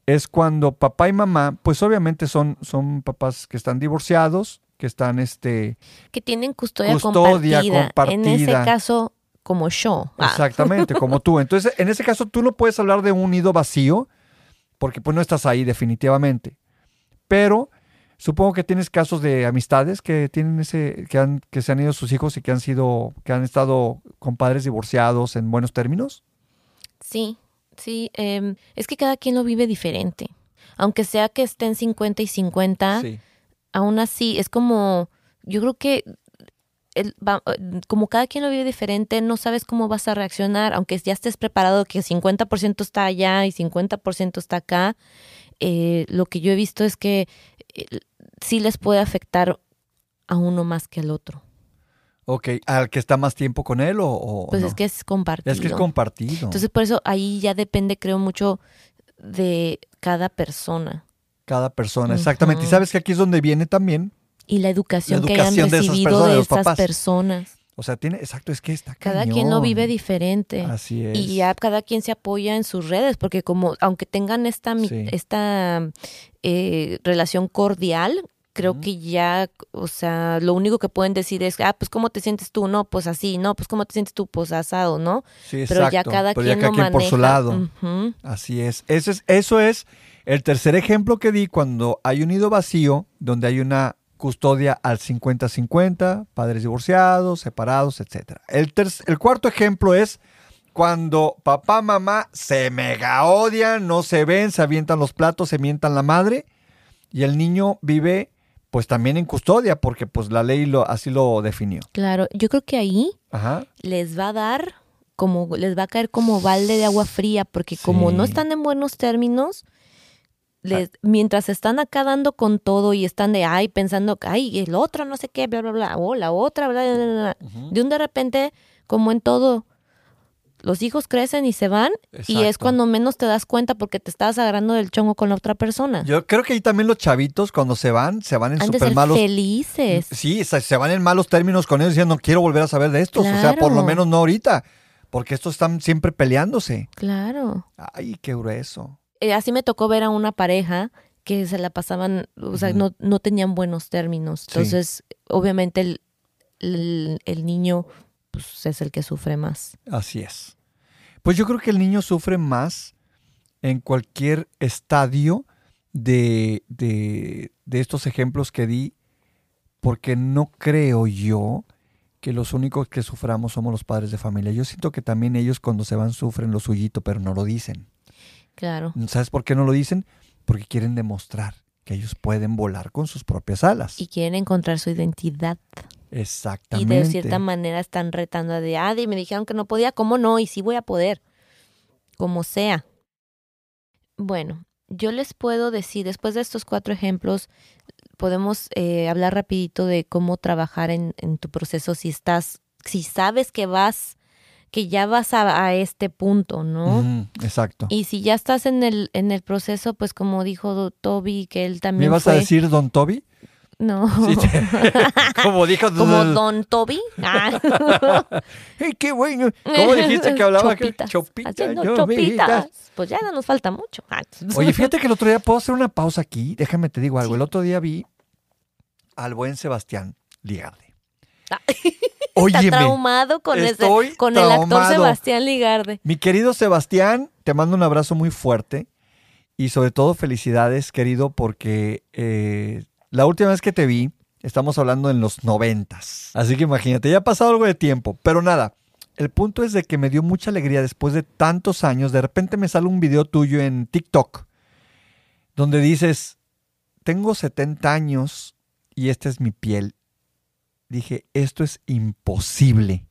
A: es cuando papá y mamá, pues obviamente son, son papás que están divorciados, que están este...
B: Que tienen custodia, compartida. En ese caso, como yo.
A: Ah. Exactamente, como tú. Entonces, en ese caso, tú no puedes hablar de un nido vacío, porque pues no estás ahí definitivamente. Pero Supongo que tienes casos de amistades que tienen ese, que han, que se han ido sus hijos y que han sido, que han estado con padres divorciados en buenos términos.
B: Sí, sí. Em, es que cada quien lo vive diferente. Aunque sea que estén 50 y 50, aún así es como, yo creo que como cada quien lo vive diferente, no sabes cómo vas a reaccionar, aunque ya estés preparado que 50% está allá y 50% está acá. Eh, lo que yo he visto es que eh, sí les puede afectar a uno más que al otro.
A: Ok, ¿al que está más tiempo con él o,
B: Pues es que es compartido.
A: Es que es compartido.
B: Entonces, por eso ahí ya depende, creo, mucho de cada persona.
A: Cada persona, exactamente. Y sabes que aquí es donde viene también.
B: Y la educación, que hayan recibido de, esas personas.
A: O sea, tiene, exacto, es que está
B: Cada quien lo vive diferente.
A: Así es.
B: Y ya cada quien se apoya en sus redes, porque como, aunque tengan esta, esta eh, relación cordial, creo que ya, o sea, lo único que pueden decir es, ah, pues cómo te sientes tú, no, pues así, no, pues cómo te sientes tú, pues asado, ¿no?
A: Sí, exacto. Pero ya cada quien lo maneja. por su lado. Así es. Eso es. Eso es el tercer ejemplo que di cuando hay un nido vacío, donde hay una custodia al 50-50, padres divorciados, separados, etc. El, el cuarto ejemplo es cuando papá, mamá se mega odian, no se ven, se avientan los platos, se mientan la madre y el niño vive pues también en custodia porque pues la ley lo, así lo definió.
B: Claro, yo creo que ahí les va a dar como les va a caer como balde de agua fría porque como no están en buenos términos, mientras están acá dando con todo y están de ay pensando, ay, el otro no sé qué, bla, bla, bla, o la otra, bla, bla, bla, De un de repente, como en todo, los hijos crecen y se van y es cuando menos te das cuenta porque te estás agarrando del chongo con la otra persona.
A: Yo creo que ahí también los chavitos cuando se van, se van en súper malos.
B: felices.
A: Sí, se, se van en malos términos con ellos diciendo, no quiero volver a saber de estos. O sea, por lo menos no ahorita. Porque estos están siempre peleándose.
B: Claro.
A: Ay, qué grueso.
B: Eh, así me tocó ver a una pareja que se la pasaban, o sea, no, no tenían buenos términos.
A: Sí.
B: Entonces, obviamente el, el, el niño pues, es el que sufre más.
A: Así es. Pues yo creo que el niño sufre más en cualquier estadio de, de, de estos ejemplos que di, porque no creo yo que los únicos que suframos somos los padres de familia. Yo siento que también ellos cuando se van sufren lo suyito, pero no lo dicen.
B: Claro.
A: ¿Sabes por qué no lo dicen? Porque quieren demostrar que ellos pueden volar con sus propias alas.
B: Y quieren encontrar su identidad. Y
A: Exactamente.
B: de cierta manera están retando a de, ah, y me dijeron que no podía, ¿cómo no? Y sí voy a poder. Como sea. Bueno, yo les puedo decir, después de estos cuatro ejemplos, podemos eh, hablar rapidito de cómo trabajar en, en tu proceso si estás, si sabes que vas, que ya vas a, a este punto, ¿no?
A: Exacto.
B: Y si ya estás en el, en el proceso, pues como dijo Toby, que él
A: ¿Me
B: también
A: ibas
B: fue...
A: a decir Don Toby?
B: No.
A: Sí, te- como dijo
B: Como Don Toby. Ah.
A: ¡Ay, qué bueno! ¿Cómo dijiste que hablaba?
B: Chopitas.
A: Chopita,
B: Haciendo
A: chopitas.
B: chopitas. Pues ya no nos falta mucho. Ah.
A: Oye, fíjate que el otro día, ¿puedo hacer una pausa aquí? Déjame te digo algo. El otro día vi al buen Sebastián Ligarde.
B: Ah. Está traumado con, ese, con el actor. Sebastián Ligarde.
A: mi querido Sebastián, te mando un abrazo muy fuerte y sobre todo felicidades, querido, porque eh, la última vez que te vi, estamos hablando en los noventas. Así que imagínate, ya ha pasado algo de tiempo, pero nada. El punto es de que me dio mucha alegría después de tantos años. De repente me sale un video tuyo en TikTok donde dices, tengo 70 años y esta es mi piel. Dije, esto es imposible.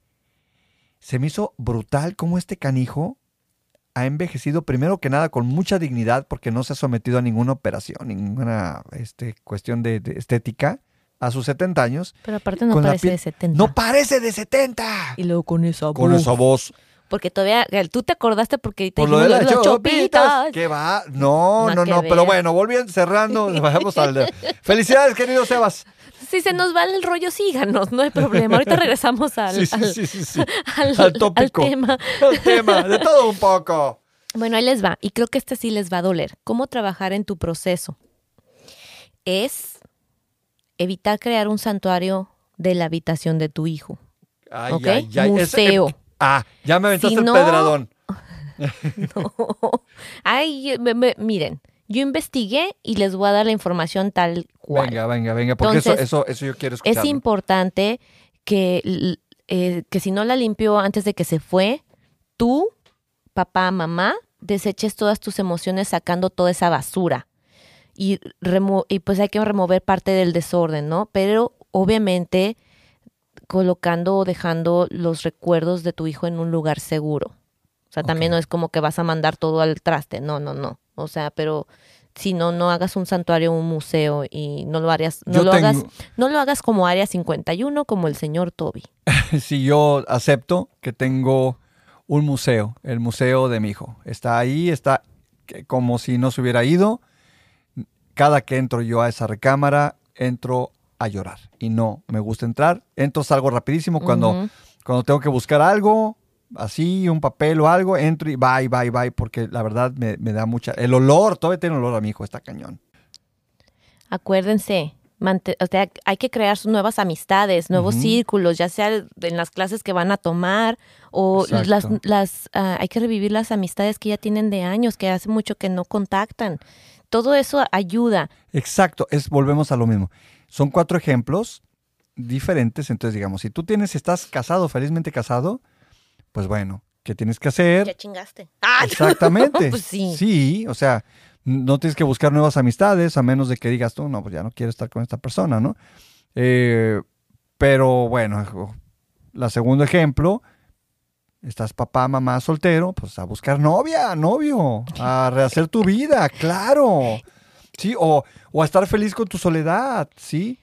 A: Se me hizo brutal cómo este canijo ha envejecido primero que nada con mucha dignidad porque no se ha sometido a ninguna operación, ninguna este, cuestión de, de estética a sus 70 años.
B: Pero aparte no
A: Con
B: parece de 70.
A: ¡No parece de 70!
B: y luego con esa
A: Con
B: voz.
A: esa voz.
B: Porque todavía, tú te acordaste porque te
A: Por lo de las
B: las
A: chopitas.
B: chopitas.
A: ¿Qué va? No, no, no. Pero bueno, volviendo, cerrando, vamos al... Felicidades, querido Sebas.
B: Si se nos va el rollo, síganos, no hay problema. Ahorita regresamos al,
A: Sí, sí,
B: al-
A: sí,
B: al-
A: Al tópico.
B: al tema.
A: El tema, de todo un poco.
B: Bueno, ahí les va. Y creo que este sí les va a doler. ¿Cómo trabajar en tu proceso? Es evitar crear un santuario de la habitación de tu hijo.
A: Ay,
B: ¿Ok?
A: ay, ay. Ese-
B: Museo.
A: ah, ya me aventaste
B: Si
A: el
B: no-
A: pedradón.
B: No. Ay, me- me- miren, yo investigué y les voy a dar la información tal cual.
A: Venga, venga, venga, porque
B: Entonces,
A: eso, eso, eso yo quiero escuchar.
B: Es importante que, eh, que si no la limpió antes de que se fue, tú, papá, mamá, deseches todas tus emociones sacando toda esa basura. Y, remo- y pues hay que remover parte del desorden, ¿no? Pero obviamente colocando o dejando los recuerdos de tu hijo en un lugar seguro. O sea, también no es como que vas a mandar todo al traste, no, no, no. O sea, pero si no, no hagas un santuario, un museo y no lo harías, no lo hagas no lo hagas como Área 51, como el señor Toby.
A: Si yo acepto que tengo un museo, el museo de mi hijo. Está ahí, está como si no se hubiera ido. Cada que entro yo a esa recámara, entro a llorar. Y no me gusta entrar. Entro, salgo rapidísimo cuando, cuando tengo que buscar algo, así, un papel o algo, entro y bye, bye, bye, porque la verdad me, me da mucha... El olor, todavía tiene olor a mi hijo, está cañón.
B: Acuérdense, o sea, hay que crear sus nuevas amistades, nuevos círculos, ya sea en las clases que van a tomar o
A: Exacto.
B: las, las ah, hay que revivir las amistades que ya tienen de años, que hace mucho que no contactan. Todo eso ayuda.
A: Exacto, es, volvemos a lo mismo. Son cuatro ejemplos diferentes. Entonces, digamos, si tú tienes, estás casado, felizmente casado, pues bueno, ¿qué tienes que hacer?
B: chingaste.
A: Exactamente.
B: pues sí.
A: Sí, o sea, no tienes que buscar nuevas amistades a menos de que digas tú, no, pues ya no quiero estar con esta persona, ¿no? Eh, pero bueno, la segundo ejemplo, estás papá, mamá, soltero, pues a buscar novia, novio, a rehacer tu vida, claro. Sí, o, o a estar feliz con tu soledad, ¿sí?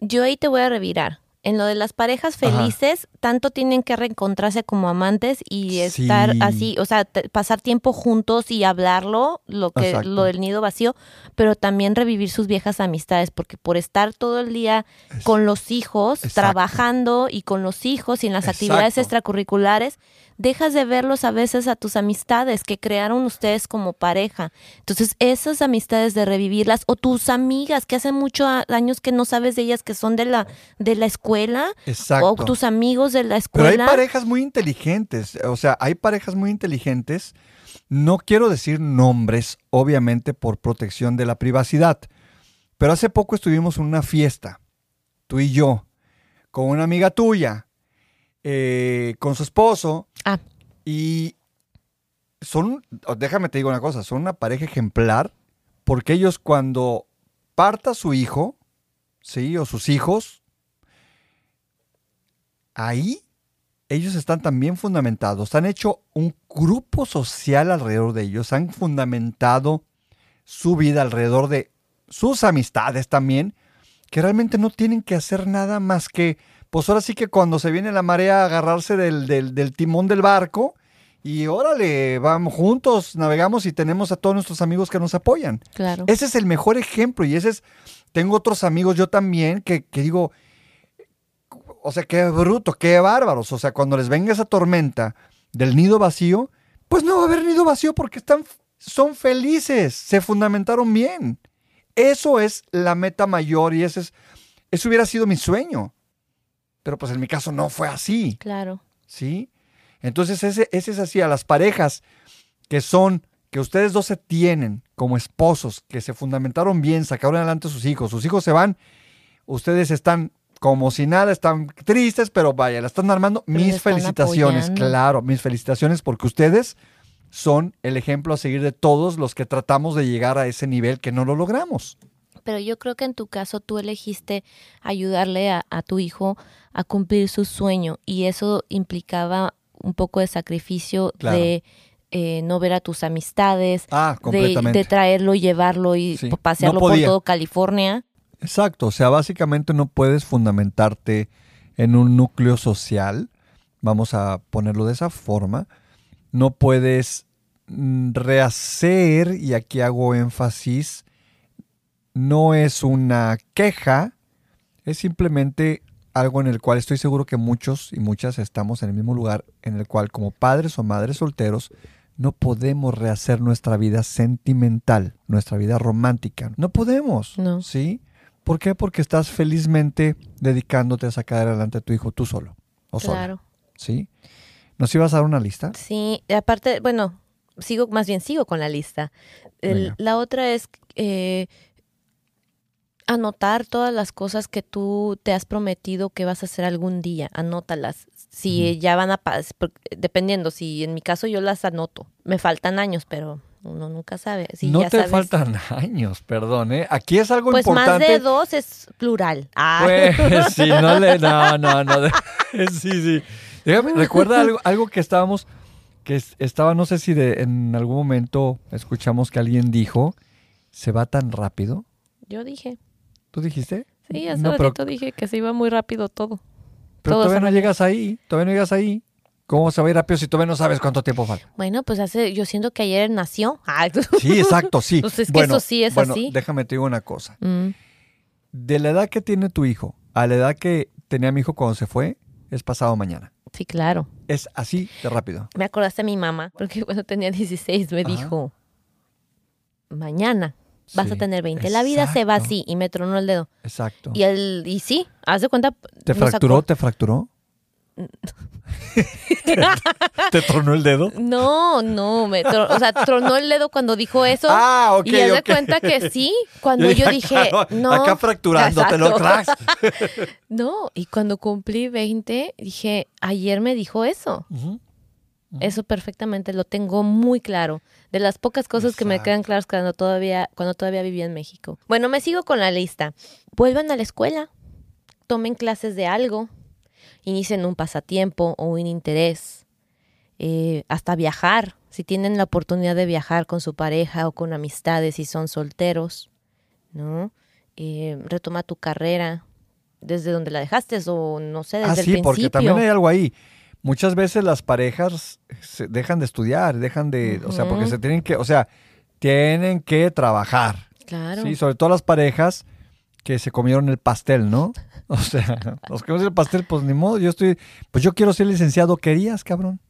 B: Yo ahí te voy a revirar. En lo de las parejas felices, tanto tienen que reencontrarse como amantes y estar
A: Sí.
B: así, o sea, pasar tiempo juntos y hablarlo, lo que
A: Exacto.
B: lo del nido vacío, pero también revivir sus viejas amistades, porque por estar todo el día
A: Es-
B: con los hijos,
A: Exacto.
B: trabajando y con los hijos y en las actividades extracurriculares, dejas de verlos a veces a tus amistades que crearon ustedes como pareja. Entonces, esas amistades de revivirlas o tus amigas que hace muchos años que no sabes de ellas que son de la de la escuela
A: Exacto.
B: o tus amigos de la
A: Pero hay
B: escuela.
A: parejas muy inteligentes, o sea, hay parejas muy inteligentes. No quiero decir nombres, obviamente por protección de la privacidad, pero hace poco estuvimos en una fiesta, tú y yo, con una amiga tuya, eh, con su esposo,
B: Ah.
A: y son, déjame te digo una cosa, son una pareja ejemplar, porque ellos cuando parta su hijo, sí, o sus hijos, ahí ellos están también fundamentados, han hecho un grupo social alrededor de ellos, han fundamentado su vida alrededor de sus amistades también, que realmente no tienen que hacer nada más que, pues ahora sí que cuando se viene la marea, agarrarse del, del- del timón del barco y órale, vamos juntos, navegamos y tenemos a todos nuestros amigos que nos apoyan.
B: Claro.
A: Ese es el mejor ejemplo y ese es, tengo otros amigos yo también que, que digo, o sea, qué bruto, qué bárbaros, o sea, cuando les venga esa tormenta del nido vacío, pues no va a haber nido vacío porque están, son felices, se fundamentaron bien. Eso es la meta mayor y ese es, eso hubiera sido mi sueño. Pero pues en mi caso no fue así.
B: Claro.
A: ¿sí? Entonces ese, ese es así, a las parejas que son, que ustedes dos se tienen como esposos, que se fundamentaron bien, sacaron adelante a sus hijos, sus hijos se van, ustedes están como si nada, están tristes, pero vaya, la están armando.
B: Pero
A: mis
B: están
A: felicitaciones,
B: apoyando.
A: claro, mis felicitaciones porque ustedes son el ejemplo a seguir de todos los que tratamos de llegar a ese nivel que no lo logramos.
B: Pero yo creo que en tu caso tú elegiste ayudarle a, a tu hijo a cumplir su sueño y eso implicaba un poco de sacrificio
A: Claro.
B: de eh, no ver a tus amistades,
A: Ah,
B: de, de traerlo y llevarlo y
A: Sí,
B: pasearlo
A: no
B: por todo California.
A: Exacto, o sea, básicamente no puedes fundamentarte en un núcleo social, vamos a ponerlo de esa forma, no puedes mm, rehacer, y aquí hago énfasis, no es una queja, es simplemente algo en el cual estoy seguro que muchos y muchas estamos en el mismo lugar, en el cual como padres o madres solteros no podemos rehacer nuestra vida sentimental, nuestra vida romántica. No podemos,
B: No.
A: ¿sí? ¿Por qué? Porque estás felizmente dedicándote a sacar adelante a tu hijo tú solo o sola,
B: Claro.
A: ¿sí? ¿Nos ibas a dar una lista?
B: Sí, aparte, bueno, sigo, más bien sigo con la lista. El- la otra es eh, anotar todas las cosas que tú te has prometido que vas a hacer algún día. Anótalas. Si ya van a pasar, dependiendo, si en mi caso yo las anoto. Me faltan años, pero uno nunca sabe. Si
A: no
B: ya
A: te
B: sabes-
A: faltan años, perdón, ¿eh? Aquí es algo
B: Pues más
A: importante.
B: de dos es plural. Ah.
A: Pues sí, no le. No, no, no. sí, sí. Déjame, recuerda algo, algo que estábamos. Que es- estaba, no sé si de, en algún momento escuchamos que alguien dijo: Se va tan rápido.
B: Yo dije.
A: ¿Tú dijiste?
B: Sí, hace
A: No, pero,
B: ratito dije que se iba muy rápido todo.
A: pero
B: todo
A: todavía no llegas ahí. Todavía no llegas ahí. ¿Cómo se va a ir rápido si todavía no sabes cuánto tiempo falta?
B: Bueno, pues hace, yo siento que ayer nació. Ah,
A: Sí, exacto, sí.
B: Pues es que
A: Bueno,
B: eso sí es
A: bueno,
B: así.
A: Déjame te digo una cosa.
B: Mm,
A: De la edad que tiene tu hijo a la edad que tenía mi hijo cuando se fue, es pasado mañana.
B: sí, claro.
A: Es así de rápido.
B: Me acordaste de mi mamá, porque cuando tenía 16 me
A: Ajá.
B: dijo, mañana vas
A: Sí,
B: a tener 20. La vida se va así y me tronó el dedo.
A: Exacto.
B: Y, el, y sí, haz de cuenta.
A: ¿Te fracturó? ¿Te fracturó? ¿Te tronó el dedo?
B: No, no, me tro- o sea, tronó el dedo cuando dijo eso.
A: Ah, ok,
B: y haz de
A: ok.
B: cuenta que sí, cuando yo dije,
A: acá,
B: no.
A: Acá fracturándotelo,
B: exacto.
A: cracks.
B: No, y cuando cumplí 20, dije, ayer me dijo eso.
A: Ujú.
B: Eso perfectamente lo tengo muy claro. De las pocas cosas que me quedan claras cuando todavía, cuando todavía vivía en México. Bueno, me sigo con la lista. Vuelvan a la escuela, tomen clases de algo, inicien un pasatiempo o un interés, eh, hasta viajar. Si tienen la oportunidad de viajar con su pareja o con amistades y son solteros, ¿no? Eh, retoma tu carrera, desde donde la dejaste o no sé, desde
A: ah,
B: el
A: sí,
B: principio.
A: porque también hay algo ahí. Muchas veces las parejas se dejan de estudiar, dejan de, o sea, porque se tienen que, o sea, tienen que trabajar.
B: Claro.
A: Sí, sobre todo las parejas que se comieron el pastel, ¿no? O sea, los que el pastel, pues ni modo, yo estoy, pues yo quiero ser licenciado, querías, cabrón.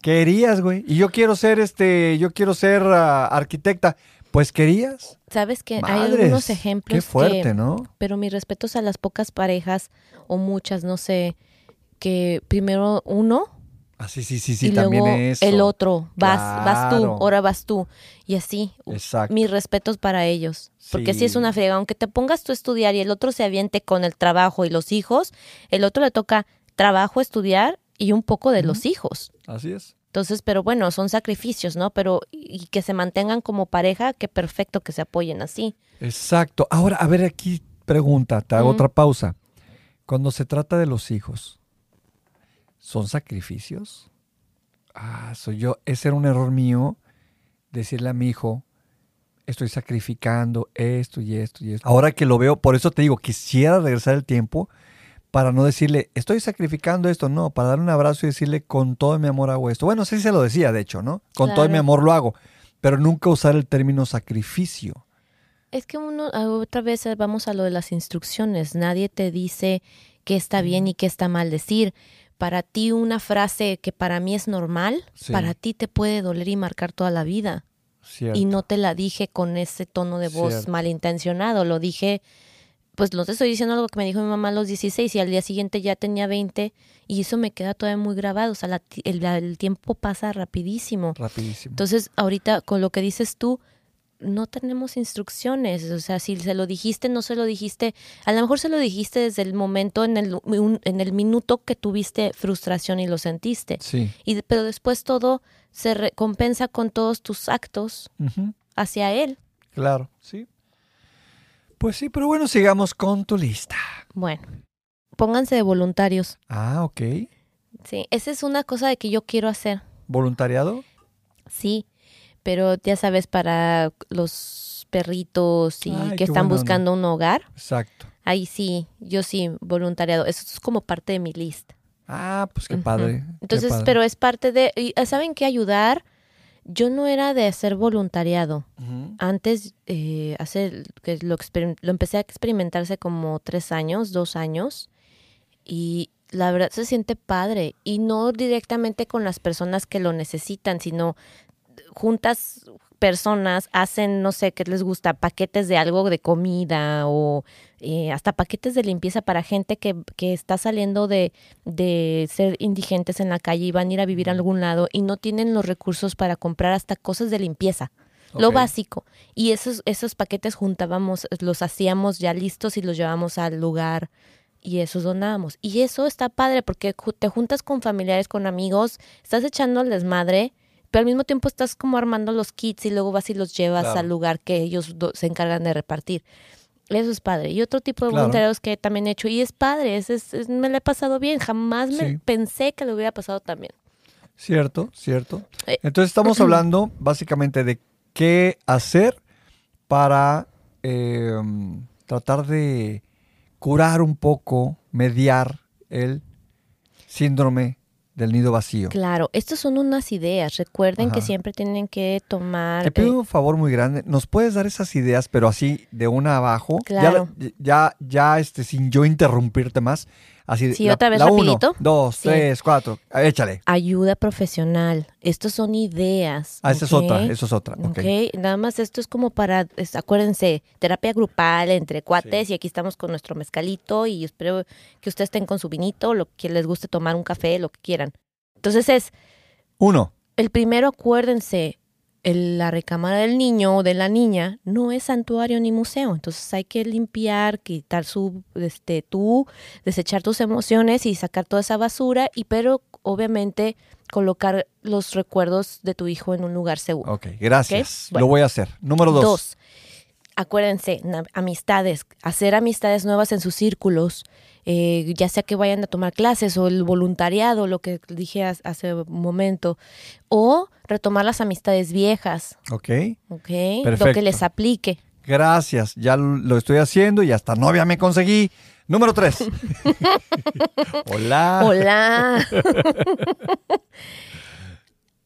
A: Querías, güey. Y yo quiero ser, este, yo quiero ser ah, arquitecta, pues querías.
B: Sabes que hay algunos ejemplos
A: Qué fuerte,
B: que,
A: ¿no?
B: pero mis respetos a las pocas parejas o muchas, no sé, que primero uno
A: Ah, sí, sí, sí, sí,
B: y
A: también
B: luego
A: eso.
B: el otro, vas, vas tú, ahora vas tú y así.
A: Exacto.
B: Mis respetos para ellos, porque sí. es una friega, aunque te pongas tú a estudiar y el otro se aviente con el trabajo y los hijos, el otro le toca trabajo, estudiar y un poco de los hijos.
A: Así es.
B: Entonces, pero bueno, son sacrificios, ¿no? Pero y que se mantengan como pareja, qué perfecto que se apoyen así.
A: Exacto. Ahora, a ver, aquí pregunta, te hago otra pausa. Cuando se trata de los hijos, ¿son sacrificios? Ah, soy yo. Ese era un error mío, decirle a mi hijo, estoy sacrificando esto y esto y esto. Ahora que lo veo, por eso te digo, quisiera regresar el tiempo para no decirle, estoy sacrificando esto, no, para darle un abrazo y decirle, con todo mi amor hago esto. Bueno, sí se lo decía, de hecho, ¿no? Con todo mi amor lo hago, pero nunca usar el término sacrificio.
B: Es que uno, ah, otra vez vamos a lo de las instrucciones. Nadie te dice qué está bien y qué está mal decir. Para ti una frase que para mí es normal,
A: Sí.
B: para ti te puede doler y marcar toda la vida.
A: Cierto.
B: Y no te la dije con ese tono de voz
A: Cierto.
B: malintencionado, lo dije, pues no te estoy diciendo algo que me dijo mi mamá a los 16 y al día siguiente ya tenía 20 y eso me queda todavía muy grabado, o sea, la el, el tiempo pasa rapidísimo.
A: Rapidísimo.
B: Entonces, ahorita con lo que dices tú, no tenemos instrucciones, o sea, si se lo dijiste, no se lo dijiste, a lo mejor se lo dijiste desde el momento, en el, un- en el minuto que tuviste frustración y lo sentiste,
A: sí.
B: y, pero después todo se recompensa con todos tus actos hacia él.
A: Claro, sí. Pues sí, pero bueno, sigamos con tu lista.
B: Bueno, pónganse de voluntarios.
A: Ah, ok.
B: Sí, esa es una cosa de que yo quiero hacer.
A: ¿Voluntariado?
B: Sí, pero ya sabes, para los perritos y
A: Ay,
B: que están
A: onda.
B: buscando un hogar,
A: Exacto.
B: ahí sí, yo sí, voluntariado. Eso es como parte de mi lista.
A: Ah, pues qué padre.
B: Entonces,
A: padre.
B: pero es parte de, eh, ¿saben qué ayudar? Yo no era de hacer voluntariado. Antes, eh, hace, que lo, lo empecé a experimentar hace como tres años, dos años, y la verdad se siente padre. Y no directamente con las personas que lo necesitan, sino juntas personas hacen, no sé, qué les gusta, paquetes de algo de comida o eh, hasta paquetes de limpieza para gente que, que está saliendo de, de ser indigentes en la calle y van a ir a vivir a algún lado y no tienen los recursos para comprar hasta cosas de limpieza. Lo básico. Y esos, esos paquetes juntábamos, los hacíamos ya listos y los llevábamos al lugar y esos donábamos. Y eso está padre porque te juntas con familiares, con amigos, estás echando el desmadre, pero al mismo tiempo estás como armando los kits y luego vas y los llevas
A: Claro.
B: al lugar que ellos se encargan de repartir. Eso es padre. Y otro tipo de
A: Claro.
B: voluntariados que también he hecho, y es padre, es, es- es- me lo he pasado bien, jamás me pensé que lo hubiera pasado también.
A: Cierto, cierto.
B: Eh,
A: Entonces estamos hablando básicamente de qué hacer para eh, tratar de curar un poco, mediar el síndrome del nido vacío.
B: Claro, estas son unas ideas. Recuerden que siempre tienen que tomar...
A: Te pido
B: eh,
A: un favor muy grande. ¿Nos puedes dar esas ideas, pero así de una abajo? Ya la-
B: Claro.
A: Ya, ya, este, sin yo interrumpirte más. Así,
B: Sí,
A: la,
B: otra vez
A: la uno,
B: rapidito.
A: dos,
B: Sí.
A: tres, cuatro. Échale.
B: ayuda profesional. Estos son ideas.
A: Ah, esa es otra, eso es otra. ok.
B: Ok, nada más esto es como para, es- acuérdense, terapia grupal entre cuates
A: Sí.
B: y aquí estamos con nuestro mezcalito y espero que ustedes estén con su vinito, lo que les guste tomar un café, lo que quieran. Entonces es,
A: Uno.
B: el primero acuérdense, el- la recámara del niño o de la niña no es santuario ni museo, entonces hay que limpiar, quitar su, este, tú, desechar tus emociones y sacar toda esa basura y pero obviamente colocar los recuerdos de tu hijo en un lugar seguro.
A: Ok, gracias.
B: Bueno.
A: Lo voy a hacer. Número dos.
B: Dos, acuérdense, amistades, hacer amistades nuevas en sus círculos, eh, ya sea que vayan a tomar clases o el voluntariado, lo que dije hace un momento, o retomar las amistades viejas,
A: Ok.
B: ¿ok? Lo que les aplique.
A: Gracias. Ya lo estoy haciendo y hasta novia me conseguí. Número tres. Hola.
B: Hola.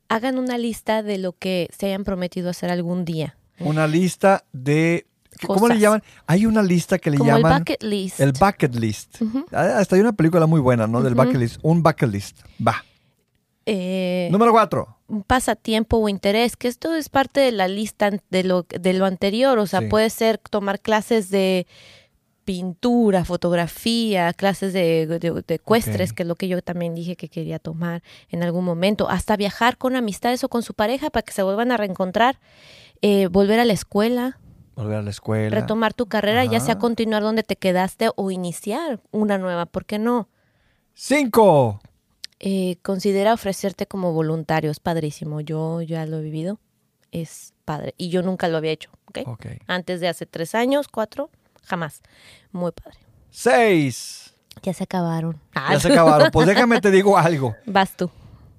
B: Hagan una lista de lo que se hayan prometido hacer algún día.
A: Una lista de... ¿Cómo le llaman? Hay una lista que le
B: Como el
A: llaman...
B: bucket list.
A: El bucket list. Ah, Hasta hay una película muy buena, ¿no? Del bucket list. Un bucket list. Va.
B: Eh,
A: Número cuatro.
B: un pasatiempo o interés, que esto es parte de la lista de lo, de lo anterior, o sea,
A: Sí.
B: puede ser tomar clases de pintura, fotografía, clases de, de, de ecuestres, que es lo que yo también dije que quería tomar en algún momento, hasta viajar con amistades o con su pareja para que se vuelvan a reencontrar, eh, volver a la escuela,
A: Volver a la escuela.
B: retomar tu carrera, ya sea continuar donde te quedaste o iniciar una nueva, ¿por qué no?
A: Cinco.
B: Eh, considera ofrecerte como voluntario, es padrísimo. Yo ya lo he vivido, es padre. Y yo nunca lo había hecho, ¿ok?
A: Ok.
B: Antes de hace tres años, cuatro, jamás. Muy padre.
A: Seis.
B: Ya se acabaron.
A: Ya se acabaron. Pues déjame te digo algo.
B: Vas tú.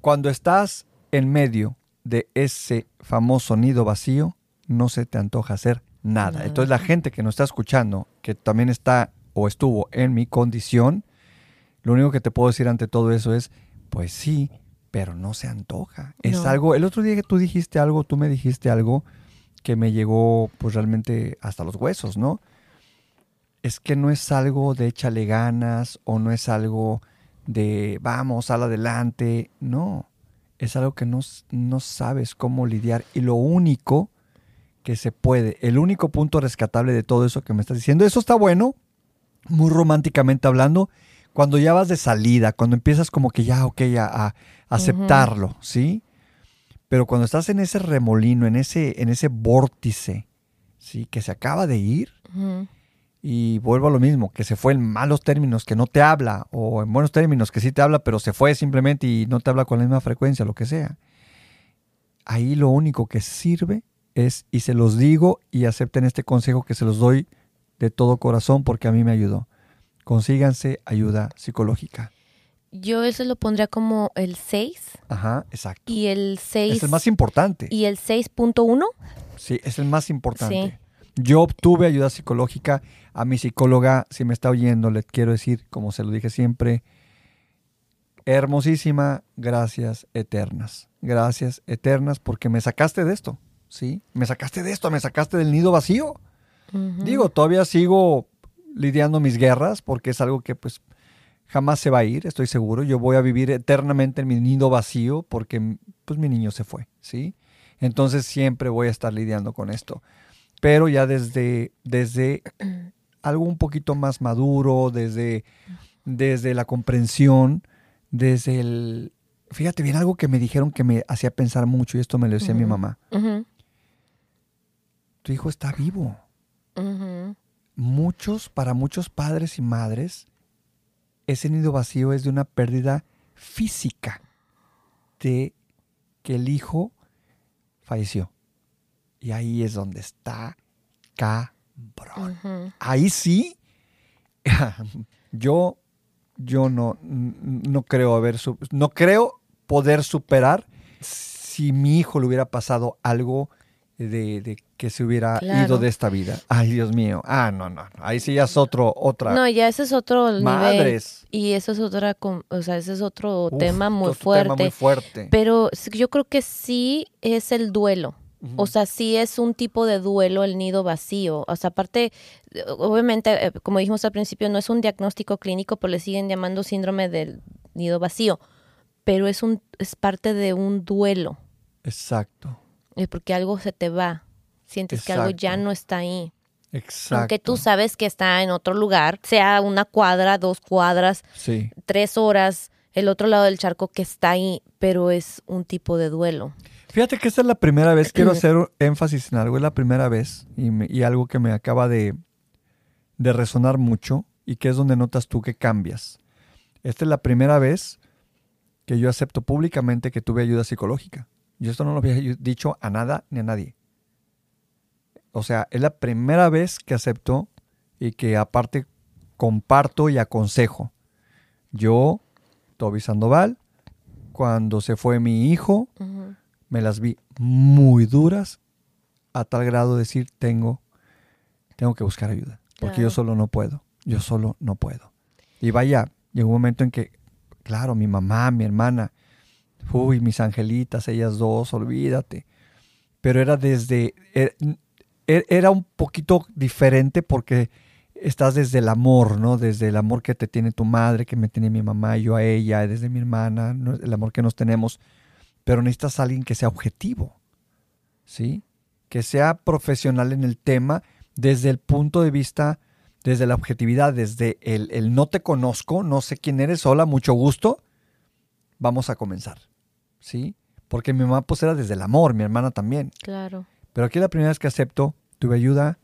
A: Cuando estás en medio de ese famoso nido vacío, no se te antoja hacer nada.
B: Nada.
A: Entonces la gente que nos está escuchando, que también está o estuvo en mi condición, lo único que te puedo decir ante todo eso es, pues sí, pero no se antoja. Es algo, el otro día que tú dijiste algo, tú me dijiste algo que me llegó pues realmente hasta los huesos, ¿no? Es que no es algo de échale ganas o no es algo de vamos, sal adelante. No, es algo que no, no sabes cómo lidiar. Y lo único que se puede, el único punto rescatable de todo eso que me estás diciendo, eso está bueno, muy románticamente hablando, cuando ya vas de salida, cuando empiezas como que ya, ok, a, a aceptarlo, ¿sí? Pero cuando estás en ese remolino, en ese, en ese vórtice, ¿sí? Que se acaba de ir. Y vuelvo a lo mismo, que se fue en malos términos, que no te habla, o en buenos términos, que sí te habla, pero se fue simplemente y no te habla con la misma frecuencia, lo que sea. Ahí lo único que sirve es, y se los digo y acepten este consejo que se los doy de todo corazón porque a mí me ayudó. Consíganse ayuda psicológica.
B: Yo eso lo pondría como el 6
A: Ajá, exacto.
B: y el 6
A: Es el más importante.
B: y el 6.1.
A: Sí, es el más importante. Yo obtuve ayuda psicológica. A mi psicóloga, si me está oyendo, le quiero decir, como se lo dije siempre, hermosísima, gracias eternas. Gracias eternas porque me sacaste de esto, ¿sí? Me sacaste de esto, me sacaste del nido vacío. Digo, todavía sigo lidiando mis guerras porque es algo que pues jamás se va a ir, estoy seguro. Yo voy a vivir eternamente en mi nido vacío porque pues mi niño se fue, ¿sí? Entonces siempre voy a estar lidiando con esto. Pero ya desde, desde algo un poquito más maduro, desde, desde la comprensión, desde el... Fíjate bien, algo que me dijeron que me hacía pensar mucho, y esto me lo decía mi mamá. Tu hijo está vivo. Muchos, para muchos padres y madres, ese nido vacío es de una pérdida física de que el hijo falleció. Y ahí es donde está cabrón. Ahí sí, yo, yo no, no creo haber, no creo poder superar si mi hijo le hubiera pasado algo de, de que se hubiera
B: Claro.
A: ido de esta vida. Ay, Dios mío. Ah, no, no. Ahí sí ya es otro, otra.
B: No, ya ese es otro nivel.
A: Madres.
B: Y eso es otra, o sea, ese es otro
A: Uf,
B: tema muy fuerte.
A: tema muy fuerte.
B: Pero yo creo que sí es el duelo. O sea, sí es un tipo de duelo el nido vacío. O sea, aparte, obviamente, eh, como dijimos al principio, no es un diagnóstico clínico, pero le siguen llamando síndrome del nido vacío. Pero es un es parte de un duelo,
A: Exacto.
B: eh, porque algo se te va. Sientes que algo ya no está ahí.
A: Exacto.
B: Aunque tú sabes que está en otro lugar, sea una cuadra, dos cuadras,
A: Sí.
B: tres horas, el otro lado del charco que está ahí, pero es un tipo de duelo.
A: Fíjate que esta es la primera vez, quiero hacer énfasis en algo, es la primera vez y, me- y algo que me acaba de, de resonar mucho y que es donde notas tú que cambias. Esta es la primera vez que yo acepto públicamente que tuve ayuda psicológica. Yo esto no lo había dicho a nada ni a nadie. O sea, es la primera vez que acepto y que aparte comparto y aconsejo. Yo, Toby Sandoval, cuando se fue mi hijo. Me las vi muy duras a tal grado de decir tengo tengo que buscar ayuda porque
B: Claro.
A: yo solo no puedo yo solo no puedo. Y vaya, llegó un momento en que, claro, mi mamá, mi hermana, uy, mis angelitas, ellas dos, olvídate. Pero era desde, er, er, era un poquito diferente porque estás desde el amor, ¿no? Desde el amor que te tiene tu madre, que me tiene mi mamá, yo a ella, desde mi hermana, el amor que nos tenemos. Pero necesitas a alguien que sea objetivo, ¿sí? Que sea profesional en el tema desde el punto de vista, desde la objetividad, desde el, el no te conozco, no sé quién eres, hola, mucho gusto, vamos a comenzar, ¿sí? Porque mi mamá pues era desde el amor, mi hermana también.
B: Claro.
A: Pero aquí la primera vez que acepto, tuve ayuda,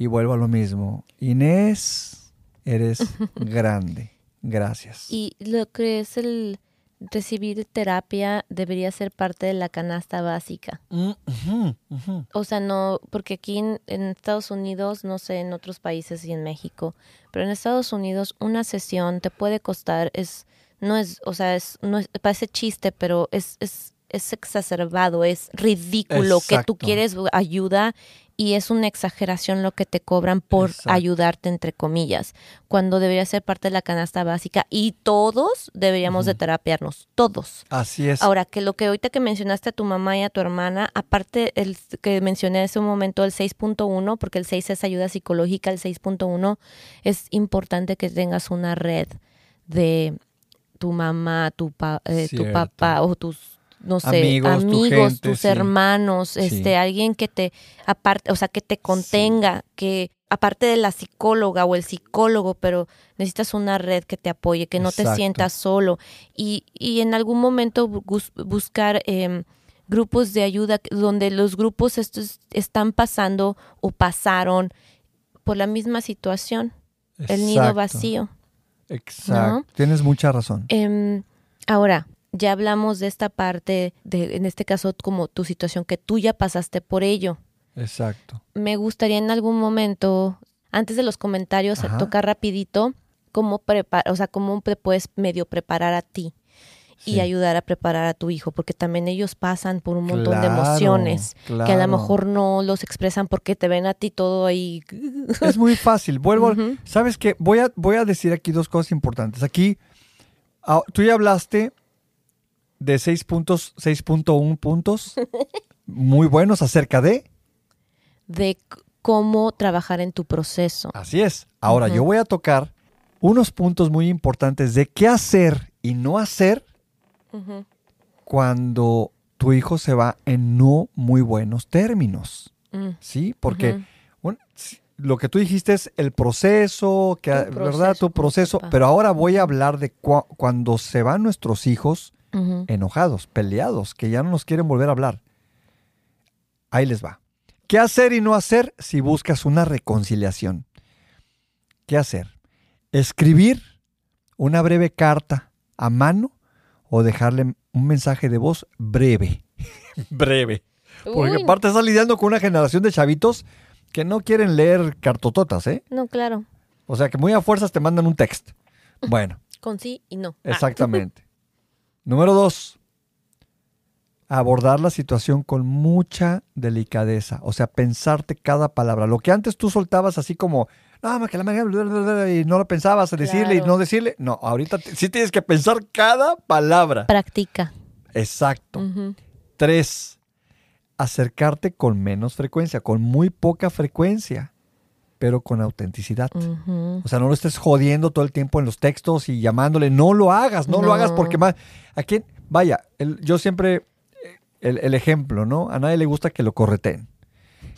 A: y vuelvo a lo mismo. Inés, eres grande. Gracias.
B: Y lo que es el recibir terapia debería ser parte de la canasta básica.
A: Mm,
B: o sea, no, porque aquí en, Estados Unidos, no sé, en otros países y en México, pero en Estados Unidos una sesión te puede costar, es, no es, o sea, es, no es, parece chiste, pero es, es, es exacerbado, es ridículo que tú quieres ayuda y es una exageración lo que te cobran por ayudarte, entre comillas, cuando debería ser parte de la canasta básica y todos deberíamos de terapiarnos, todos.
A: Así es.
B: Ahora, que lo que ahorita que mencionaste a tu mamá y a tu hermana, aparte el que mencioné hace un momento, el 6.1, porque el 6 es ayuda psicológica, el 6.1 es importante que tengas una red de tu mamá, tu, eh, tu papá o tus no sé, amigos, tus hermanos, este, alguien que te aparte, o sea, que te contenga, que aparte de la psicóloga o el psicólogo, pero necesitas una red que te apoye, que no te sientas solo. Y, y en algún momento buscar em, grupos de ayuda donde los grupos estos están pasando o pasaron por la misma situación, el nido vacío.
A: Exacto, tienes mucha razón.
B: Em, ahora, ya hablamos de esta parte, de, en este caso como tu situación, que tú ya pasaste por ello.
A: Exacto.
B: Me gustaría en algún momento, antes de los comentarios, tocar rapidito cómo prepara, o sea, cómo te puedes medio preparar a ti y ayudar a preparar a tu hijo, porque también ellos pasan por un montón de emociones que a lo mejor no los expresan porque te ven a ti todo ahí.
A: Es muy fácil. Vuelvo, ¿sabes qué? Voy a, voy a decir aquí dos cosas importantes. Aquí, ah, tú ya hablaste de 6 puntos, 6.1 puntos muy buenos acerca de...
B: De cómo trabajar en tu proceso.
A: Así es. Ahora yo voy a tocar unos puntos muy importantes de qué hacer y no hacer cuando tu hijo se va en no muy buenos términos. Mm. ¿Sí? Porque lo que tú dijiste es el proceso, que, ¿verdad? Tu proceso. Pero ahora voy a hablar de cuando se van nuestros hijos enojados, peleados, que ya no nos quieren volver a hablar. Ahí les va. ¿Qué hacer y no hacer si buscas una reconciliación? ¿Qué hacer? Escribir una breve carta a mano o dejarle un mensaje de voz breve. breve. Porque aparte estás lidiando con una generación de chavitos que no quieren leer cartototas, ¿eh?
B: No, claro.
A: O sea que muy a fuerzas te mandan un texto. Bueno.
B: Con sí y no.
A: Exactamente. Número dos, abordar la situación con mucha delicadeza, o sea, pensarte cada palabra. Lo que antes tú soltabas así como, no, que la y no lo pensabas, decirle y no decirle. No, ahorita sí tienes que pensar cada palabra.
B: Practica.
A: Exacto. Tres, acercarte con menos frecuencia, con muy poca frecuencia pero con autenticidad. O sea, no lo estés jodiendo todo el tiempo en los textos y llamándole. No lo hagas, no, lo hagas porque más. ¿A quién? Vaya, yo siempre. El, ejemplo, ¿no? A nadie le gusta que lo correten.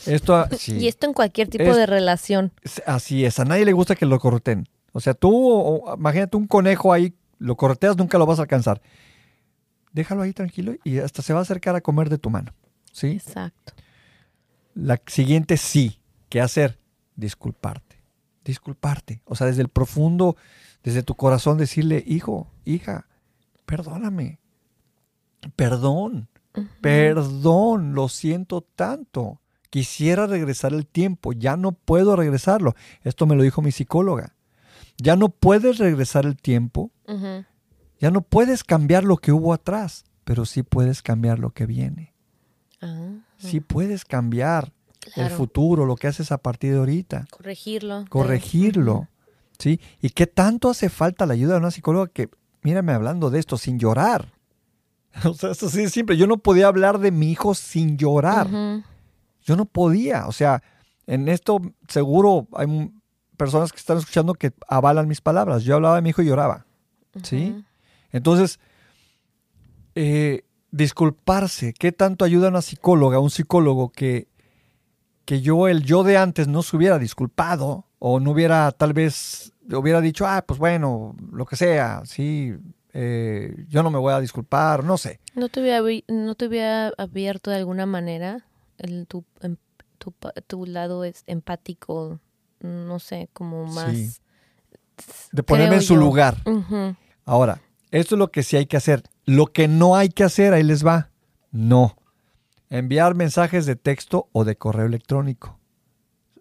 A: Esto,
B: y esto en cualquier tipo de relación.
A: Así es, a nadie le gusta que lo correten. O sea, tú, imagínate un conejo ahí, lo correteas, nunca lo vas a alcanzar. Déjalo ahí tranquilo y hasta se va a acercar a comer de tu mano. ¿Sí?
B: Exacto.
A: La siguiente sí. ¿Qué hacer? Disculparte. Disculparte. O sea, desde el profundo, desde tu corazón decirle, hijo, hija, perdóname. Perdón. Perdón, lo siento tanto. Quisiera regresar el tiempo, ya no puedo regresarlo. Esto me lo dijo mi psicóloga. Ya no puedes regresar el tiempo. Ya no puedes cambiar lo que hubo atrás, pero sí puedes cambiar lo que viene. Ah. Sí puedes cambiar el futuro, lo que haces a partir de ahorita.
B: Corregirlo.
A: Corregirlo. ¿Sí? ¿Y qué tanto hace falta la ayuda de una psicóloga que, mírame hablando de esto sin llorar? O sea, esto sí es simple. Yo no podía hablar de mi hijo sin llorar. Yo no podía. O sea, en esto seguro hay personas que están escuchando que avalan mis palabras. Yo hablaba de mi hijo y lloraba. ¿Sí? Entonces, eh, disculparse, ¿qué tanto ayuda a una psicóloga, un psicólogo que, que yo, el yo de antes, no se hubiera disculpado o no hubiera tal vez, hubiera dicho, ah, pues bueno, lo que sea, sí, eh, yo no me voy a disculpar, no sé.
B: ¿No te hubiera, no te hubiera abierto de alguna manera el, tu, em, tu, tu, lado es empático, no sé, como más...
A: De ponerme en su lugar. Ahora, esto es lo que sí hay que hacer. Lo que no hay que hacer, ahí les va. No. Enviar mensajes de texto o de correo electrónico.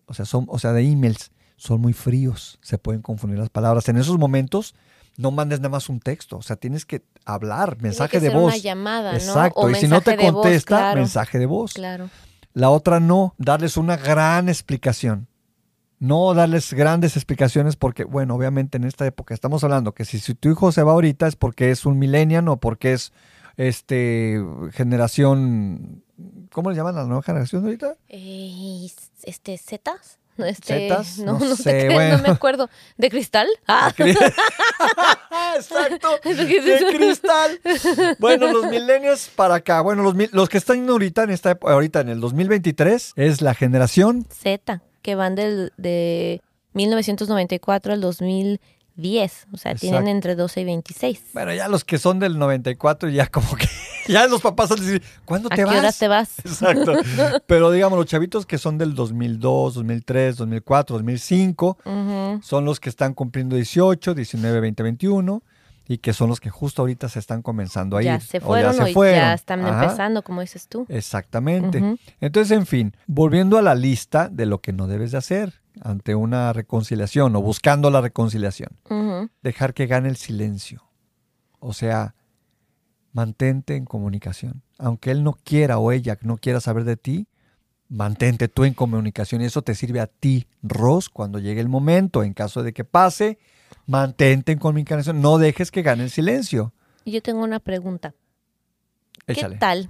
A: O sea, son, o sea, de emails. Son muy fríos. Se pueden confundir las palabras. En esos momentos, no mandes nada más un texto, o sea, tienes que hablar, mensaje de voz.
B: Una llamada,
A: Exacto, y si no te contesta, mensaje de voz.
B: Claro.
A: La otra no, darles una gran explicación. No darles grandes explicaciones porque, bueno, obviamente en esta época estamos hablando que si, si tu hijo se va ahorita es porque es un millennial o porque es este generación ¿cómo le llaman a la nueva generación ahorita?
B: Eh, este Zetas. Este,
A: ¿Zetas?
B: No, no, sé, no me acuerdo. ¿De cristal?
A: Ah. Exacto. De cristal. Bueno, los milenios para acá. Bueno, los, los que están ahorita en esta ahorita en el 2023 es la generación
B: Z, que van del de 1994 al 2010. O sea, tienen entre 12 y 26.
A: Bueno, ya los que son del 94 ya como que ya los papás van a decir, ¿cuándo te
B: ¿A
A: vas?
B: qué hora te vas?
A: Exacto. Pero digamos, los chavitos que son del 2002, 2003, 2004, 2005, son los que están cumpliendo 18, 19, 20, 21 y que son los que justo ahorita se están comenzando a ir.
B: Ya se fueron o ya, ya están empezando, como dices tú.
A: Exactamente. Entonces, en fin, volviendo a la lista de lo que no debes de hacer ante una reconciliación o buscando la reconciliación. Dejar que gane el silencio. O sea, mantente en comunicación. Aunque él no quiera o ella no quiera saber de ti, mantente tú en comunicación y eso te sirve a ti, Ros, cuando llegue el momento, en caso de que pase, mantente en comunicación, no dejes que gane el silencio.
B: Yo tengo una pregunta. ¿Qué tal?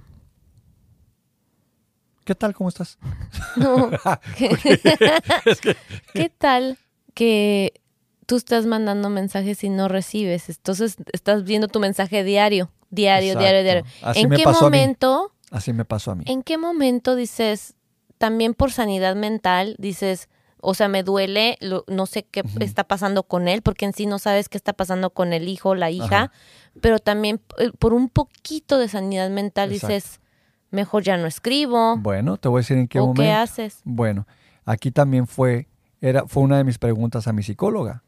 A: ¿Qué tal? ¿Cómo estás?
B: No. ¿Qué tal que tú estás mandando mensajes y no recibes? Entonces estás viendo tu mensaje diario. Diario, diario, diario. ¿En qué momento?
A: Así me pasó a mí.
B: ¿En qué momento dices, también por sanidad mental, dices, o sea, me duele, no sé qué está pasando con él, porque en sí no sabes qué está pasando con el hijo, la hija, pero también eh, por un poquito de sanidad mental dices, mejor ya no escribo.
A: Bueno, te voy a decir en qué momento.
B: ¿Qué haces?
A: Bueno, aquí también fue, era, fue una de mis preguntas a mi psicóloga.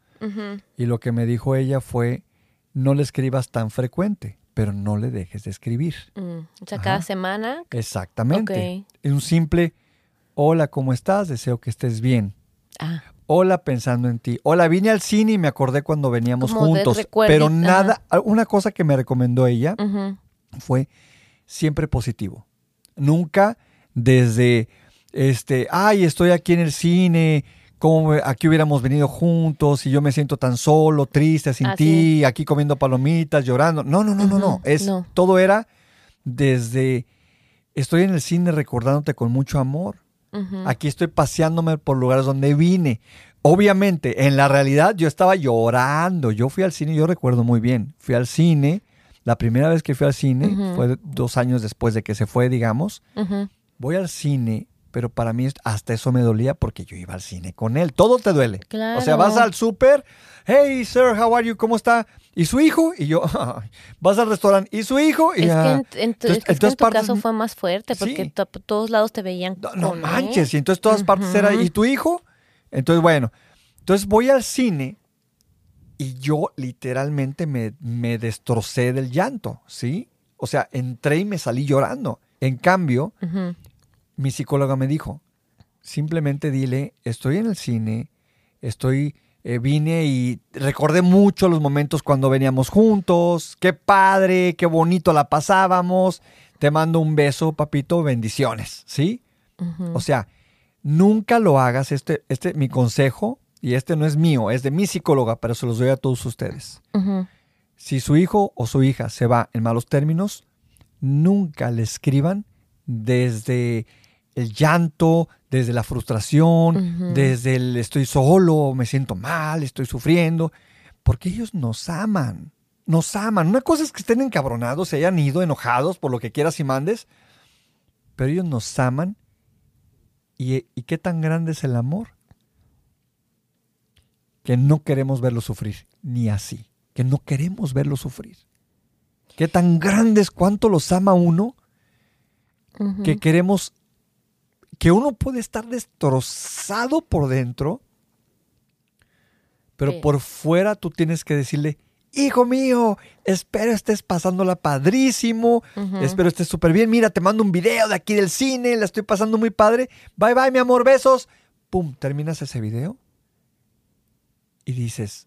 A: Y lo que me dijo ella fue, no le escribas tan frecuente pero no le dejes de escribir.
B: Mm, o sea, cada semana.
A: Exactamente. Es un simple, hola, ¿cómo estás? Deseo que estés bien. Ah. Hola, pensando en ti. Hola, vine al cine y me acordé cuando veníamos juntos. Pero nada, una cosa que me recomendó ella fue siempre positivo. Nunca desde, este, ay, estoy aquí en el cine, como aquí hubiéramos venido juntos y yo me siento tan solo, triste, sin ti, aquí comiendo palomitas, llorando. No, no, no, no, no. Es, Todo era desde, estoy en el cine recordándote con mucho amor. Aquí estoy paseándome por lugares donde vine. Obviamente, en la realidad yo estaba llorando. Yo fui al cine, yo recuerdo muy bien. Fui al cine, la primera vez que fui al cine fue dos años después de que se fue, digamos. Voy al cine pero para mí hasta eso me dolía porque yo iba al cine con él. Todo te duele. O sea, vas al súper, hey, sir, how are you? ¿Cómo está? ¿Y su hijo? Y yo, vas al restaurante, ¿y su hijo? Y
B: es que en, tu, caso fue más fuerte porque todos lados te veían.
A: No, manches, y entonces todas partes era, ¿y tu hijo? Entonces, bueno, entonces voy al cine y yo literalmente me, me destrocé del llanto, ¿sí? O sea, entré y me salí llorando. En cambio, mi psicóloga me dijo, simplemente dile, estoy en el cine, estoy, eh, vine y recordé mucho los momentos cuando veníamos juntos, qué padre, qué bonito la pasábamos, te mando un beso, papito, bendiciones, ¿sí? O sea, nunca lo hagas, este, este, mi consejo, y este no es mío, es de mi psicóloga, pero se los doy a todos ustedes. Si su hijo o su hija se va en malos términos, nunca le escriban desde el llanto, desde la frustración, desde el estoy solo, me siento mal, estoy sufriendo, porque ellos nos aman, nos aman. Una cosa es que estén encabronados, se hayan ido enojados por lo que quieras y mandes, pero ellos nos aman. ¿Y, y qué tan grande es el amor? Que no queremos verlo sufrir, ni así, que no queremos verlo sufrir. ¿Qué tan grande es cuánto los ama uno? Que queremos, que uno puede estar destrozado por dentro, pero
B: Sí.
A: por fuera tú tienes que decirle, hijo mío, espero estés pasándola padrísimo, espero estés súper bien, mira, te mando un video de aquí del cine, la estoy pasando muy padre, bye bye mi amor, besos, pum, terminas ese video y dices,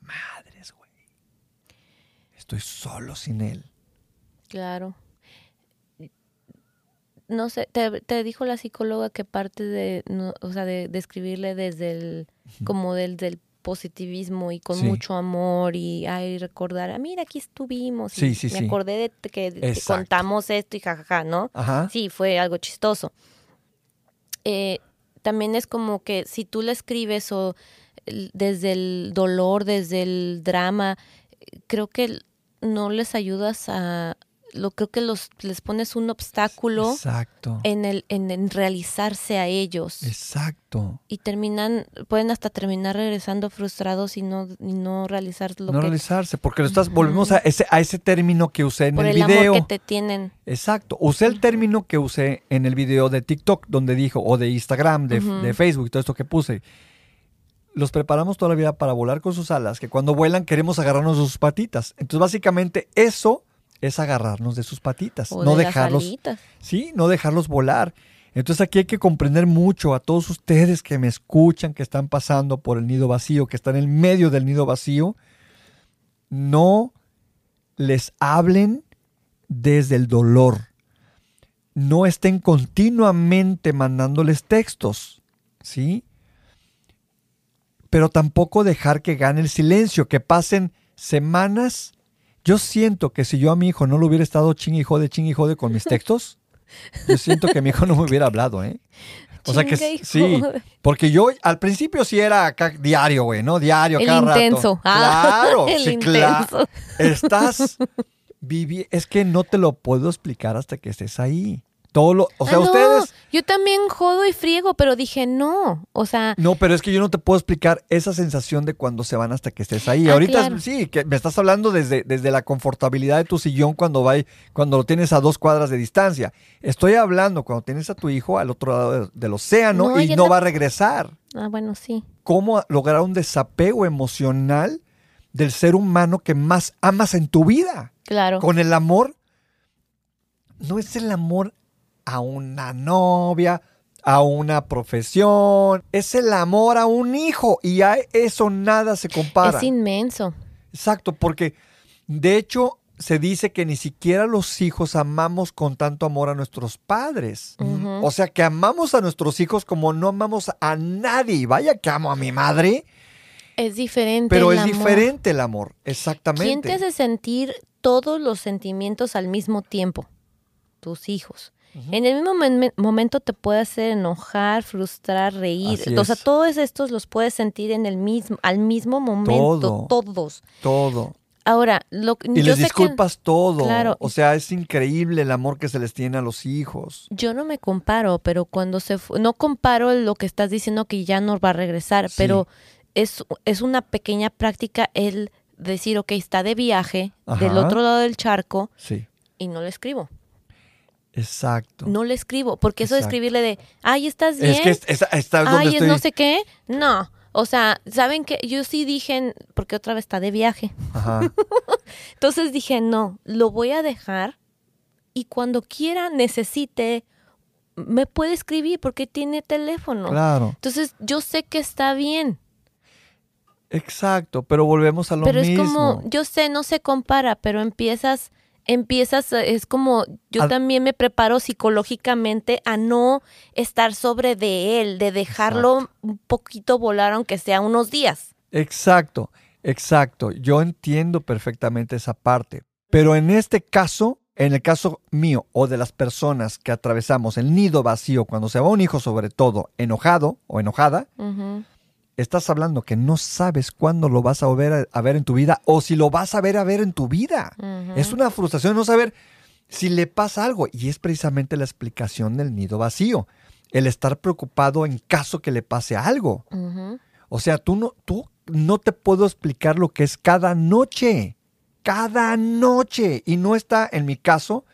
A: madres, güey, estoy solo sin él.
B: Claro. No sé, te, te dijo la psicóloga que parte de, no, o sea, de, de escribirle desde el, como del, del positivismo y con
A: Sí.
B: mucho amor y ay, recordar, ah, mira, aquí estuvimos.
A: Sí,
B: y
A: sí,
B: me
A: sí.
B: acordé de que
A: Exacto.
B: contamos esto y jajaja, ¿no?
A: Ajá.
B: Sí, fue algo chistoso. Eh, también es como que si tú le escribes o desde el dolor, desde el drama, creo que no les ayudas a, lo creo que los les pones un obstáculo
A: Exacto.
B: en el en, en realizarse a ellos
A: Exacto.
B: y terminan pueden hasta terminar regresando frustrados y no y no realizar lo
A: no
B: que
A: realizarse, porque lo estás, volvemos a ese, a ese término que usé en
B: por
A: el
B: el
A: video.
B: amor que te tienen.
A: Exacto. Usé el término que usé en el video de TikTok, donde dijo, o de Instagram, de, de Facebook, todo esto que puse. Los preparamos toda la vida para volar con sus alas, que cuando vuelan queremos agarrarnos sus patitas. Entonces, básicamente, eso es agarrarnos de sus patitas,
B: O
A: no
B: de
A: dejarlos, sí, no dejarlos volar. Entonces aquí hay que comprender mucho a todos ustedes que me escuchan, que están pasando por el nido vacío, que están en medio del nido vacío. No les hablen desde el dolor. No estén continuamente mandándoles textos, ¿sí? Pero tampoco dejar que gane el silencio, que pasen semanas. Yo siento que si yo a mi hijo no lo hubiera estado ching y jode, ching y jode con mis textos, yo siento que mi hijo no me hubiera hablado, ¿eh? O sea que sí, porque yo al principio sí era acá diario, güey, ¿no? Diario,
B: El
A: cada rato.
B: intenso. Ah,
A: Claro,
B: el
A: sí, claro.
B: intenso.
A: Estás vivi es que no te lo puedo explicar hasta que estés ahí. Todo lo, o sea,
B: Ah, no,
A: ustedes
B: Yo también jodo y friego, pero dije no. O sea,
A: no, pero es que yo no te puedo explicar esa sensación de cuando se van hasta que estés ahí.
B: Ah,
A: Ahorita
B: claro.
A: sí, que me estás hablando desde, desde la confortabilidad de tu sillón cuando va, cuando lo tienes a dos cuadras de distancia. Estoy hablando cuando tienes a tu hijo al otro lado de- del océano
B: No,
A: y no- va a regresar.
B: ah, bueno, sí.
A: cómo lograr un desapego emocional del ser humano que más amas en tu vida.
B: Claro.
A: Con el amor, no es el amor a una novia, a una profesión, es el amor a un hijo y a eso nada se compara.
B: Es inmenso.
A: Exacto, porque de hecho se dice que ni siquiera los hijos amamos con tanto amor a nuestros padres. O sea, que amamos a nuestros hijos como no amamos a nadie. Vaya que amo a mi madre,
B: Es diferente.
A: pero
B: el
A: es
B: amor.
A: diferente el amor. Exactamente.
B: ¿Quién te hace sentir todos los sentimientos al mismo tiempo? Tus hijos. En el mismo men- momento te puede hacer enojar, frustrar, reír.
A: Así
B: O sea,
A: es.
B: todos estos los puedes sentir en el mismo, al mismo momento,
A: Todo.
B: todos.
A: Todo.
B: Ahora, lo,
A: Y
B: yo
A: les
B: sé que-
A: disculpas todo.
B: Claro.
A: O sea, es increíble el amor que se les tiene a los hijos.
B: Yo no me comparo, pero cuando se no comparo lo que estás diciendo que ya no va a regresar,
A: Sí.
B: pero es, es una pequeña práctica el decir, ok, está de viaje del otro lado del charco
A: Sí.
B: y no le escribo.
A: Exacto.
B: No le escribo, porque eso de escribirle de, ay, ¿estás bien?
A: es que es- es- donde
B: ay, es no sé qué. No, o sea, ¿saben qué? Yo sí dije, porque otra vez está de viaje.
A: Ajá.
B: Entonces dije, no, lo voy a dejar y cuando quiera, necesite, me puede escribir porque tiene teléfono.
A: Claro.
B: Entonces yo sé que está bien,
A: Exacto. Pero volvemos a lo
B: pero
A: mismo.
B: es como, yo sé, no se compara, pero empiezas empiezas, es como, yo también me preparo psicológicamente a no estar sobre de él, de dejarlo un poquito volar, aunque sea unos días.
A: Exacto, exacto. Yo entiendo perfectamente esa parte. Pero en este caso, en el caso mío o de las personas que atravesamos el nido vacío cuando se va un hijo, sobre todo enojado o enojada, estás hablando que no sabes cuándo lo vas a volver a, ver en tu vida o si lo vas a ver a ver en tu vida. Es una frustración no saber si le pasa algo y es precisamente la explicación del nido vacío, el estar preocupado en caso que le pase algo. O sea, tú no, tú no te puedo explicar lo que es cada noche, cada noche y no está en mi caso.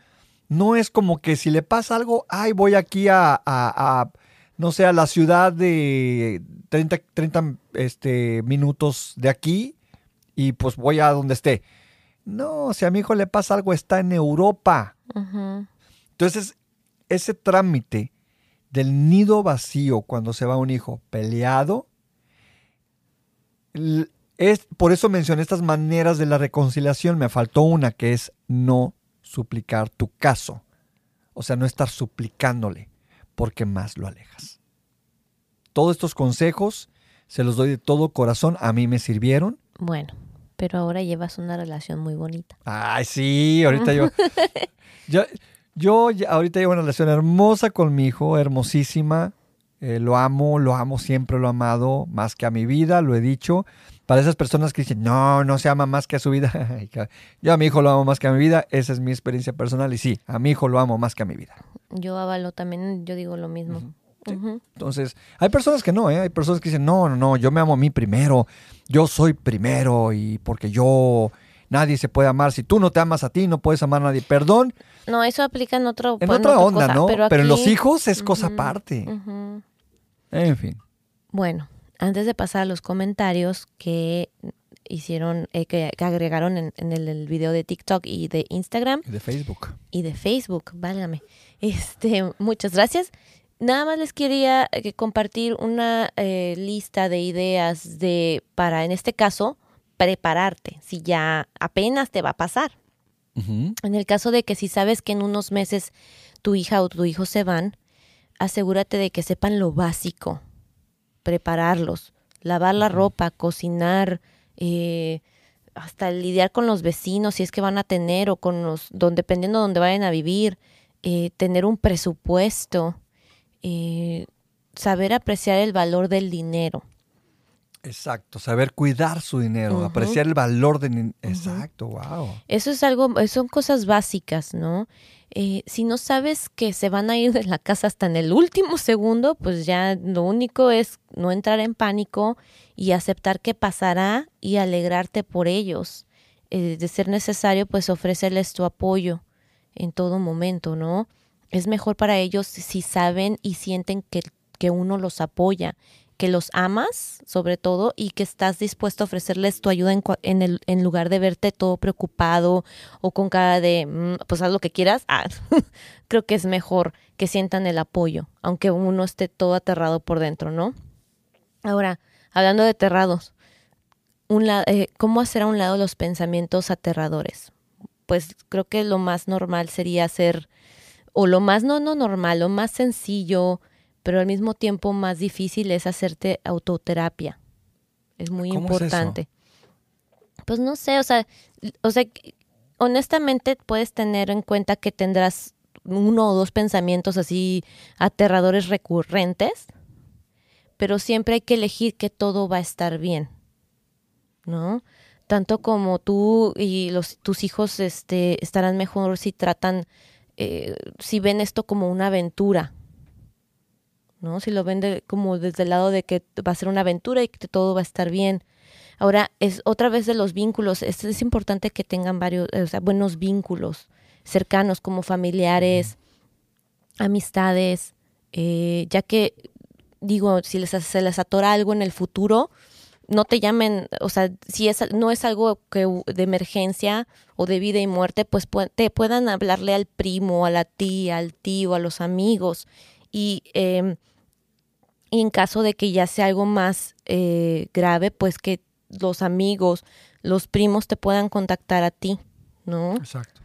A: No es como que si le pasa algo, ay, voy aquí a no sé, a la ciudad de 30, 30 este, minutos de aquí y pues voy a donde esté. No, si a mi hijo le pasa algo, está en Europa. Entonces, ese trámite del nido vacío cuando se va un hijo peleado, es, por eso mencioné estas maneras de la reconciliación. Me faltó una que es no suplicar tu caso. O sea, no estar suplicándole porque más lo alejas. Todos estos consejos se los doy de todo corazón, a mí me sirvieron.
B: Bueno, pero ahora llevas una relación muy bonita.
A: Ay, sí, ahorita yo, yo, yo ahorita llevo una relación hermosa con mi hijo, hermosísima. Eh, lo amo, lo amo, siempre lo he amado, más que a mi vida, lo he dicho. Para esas personas que dicen, no, no se ama más que a su vida. yo a mi hijo lo amo más que a mi vida, esa es mi experiencia personal y sí, a mi hijo lo amo más que a mi vida.
B: Yo avalo también, yo digo lo mismo.
A: Entonces, hay personas que no, ¿eh? hay personas que dicen, no, no, no, yo me amo a mí primero, yo soy primero y porque yo, nadie se puede amar, si tú no te amas a ti, no puedes amar a nadie, perdón.
B: No, eso aplica en, otro,
A: en otra onda, ¿no? Pero, en los hijos es cosa aparte. En fin.
B: Bueno, antes de pasar a los comentarios que hicieron, eh, que, agregaron en, el, el, video de TikTok y de Instagram.
A: Y de Facebook.
B: Y de Facebook, válgame. Este, muchas gracias. Nada más les quería eh, compartir una eh, lista de ideas de para, en este caso, prepararte si ya apenas te va a pasar. En el caso de que si sabes que en unos meses tu hija o tu hijo se van, asegúrate de que sepan lo básico, prepararlos, lavar la ropa, cocinar, eh, hasta lidiar con los vecinos si es que van a tener o con los, dependiendo de dónde vayan a vivir, eh, tener un presupuesto, eh, saber apreciar el valor del dinero.
A: Exacto, saber cuidar su dinero, apreciar el valor del Exacto, wow.
B: Eso es algo, son cosas básicas, ¿no? Eh, si no sabes que se van a ir de la casa hasta en el último segundo, pues ya lo único es no entrar en pánico y aceptar que pasará y alegrarte por ellos. Eh, de ser necesario, pues ofrecerles tu apoyo en todo momento, ¿no? Es mejor para ellos si saben y sienten que, que uno los apoya, que los amas sobre todo y que estás dispuesto a ofrecerles tu ayuda en, en, el, en lugar de verte todo preocupado o con cara de, mm, pues haz lo que quieras. Ah, creo que es mejor que sientan el apoyo, aunque uno esté todo aterrado por dentro, ¿no? Ahora, hablando de aterrados, un eh, ¿cómo hacer a un lado los pensamientos aterradores? Pues creo que lo más normal sería hacer, o lo más no, no normal, lo más sencillo, pero al mismo tiempo más difícil es hacerte autoterapia. Es muy importante. pues no sé, o sea, o sea, honestamente puedes tener en cuenta que tendrás uno o dos pensamientos así aterradores recurrentes, pero siempre hay que elegir que todo va a estar bien, ¿no? Tanto como tú y los, tus hijos este, estarán mejor si tratan, eh, si ven esto como una aventura, ¿no? Si lo ven como desde el lado de que va a ser una aventura y que todo va a estar bien. Ahora, es otra vez de los vínculos. Es, es importante que tengan varios, o sea, buenos vínculos cercanos como familiares, amistades, eh, ya que, digo, si les, se les atora algo en el futuro, no te llamen, o sea, si es, no es algo que, de emergencia o de vida y muerte, pues te puedan hablarle al primo, a la tía, al tío, a los amigos y eh, y en caso de que ya sea algo más eh, grave, pues que los amigos, los primos te puedan contactar a ti, ¿no?
A: Exacto.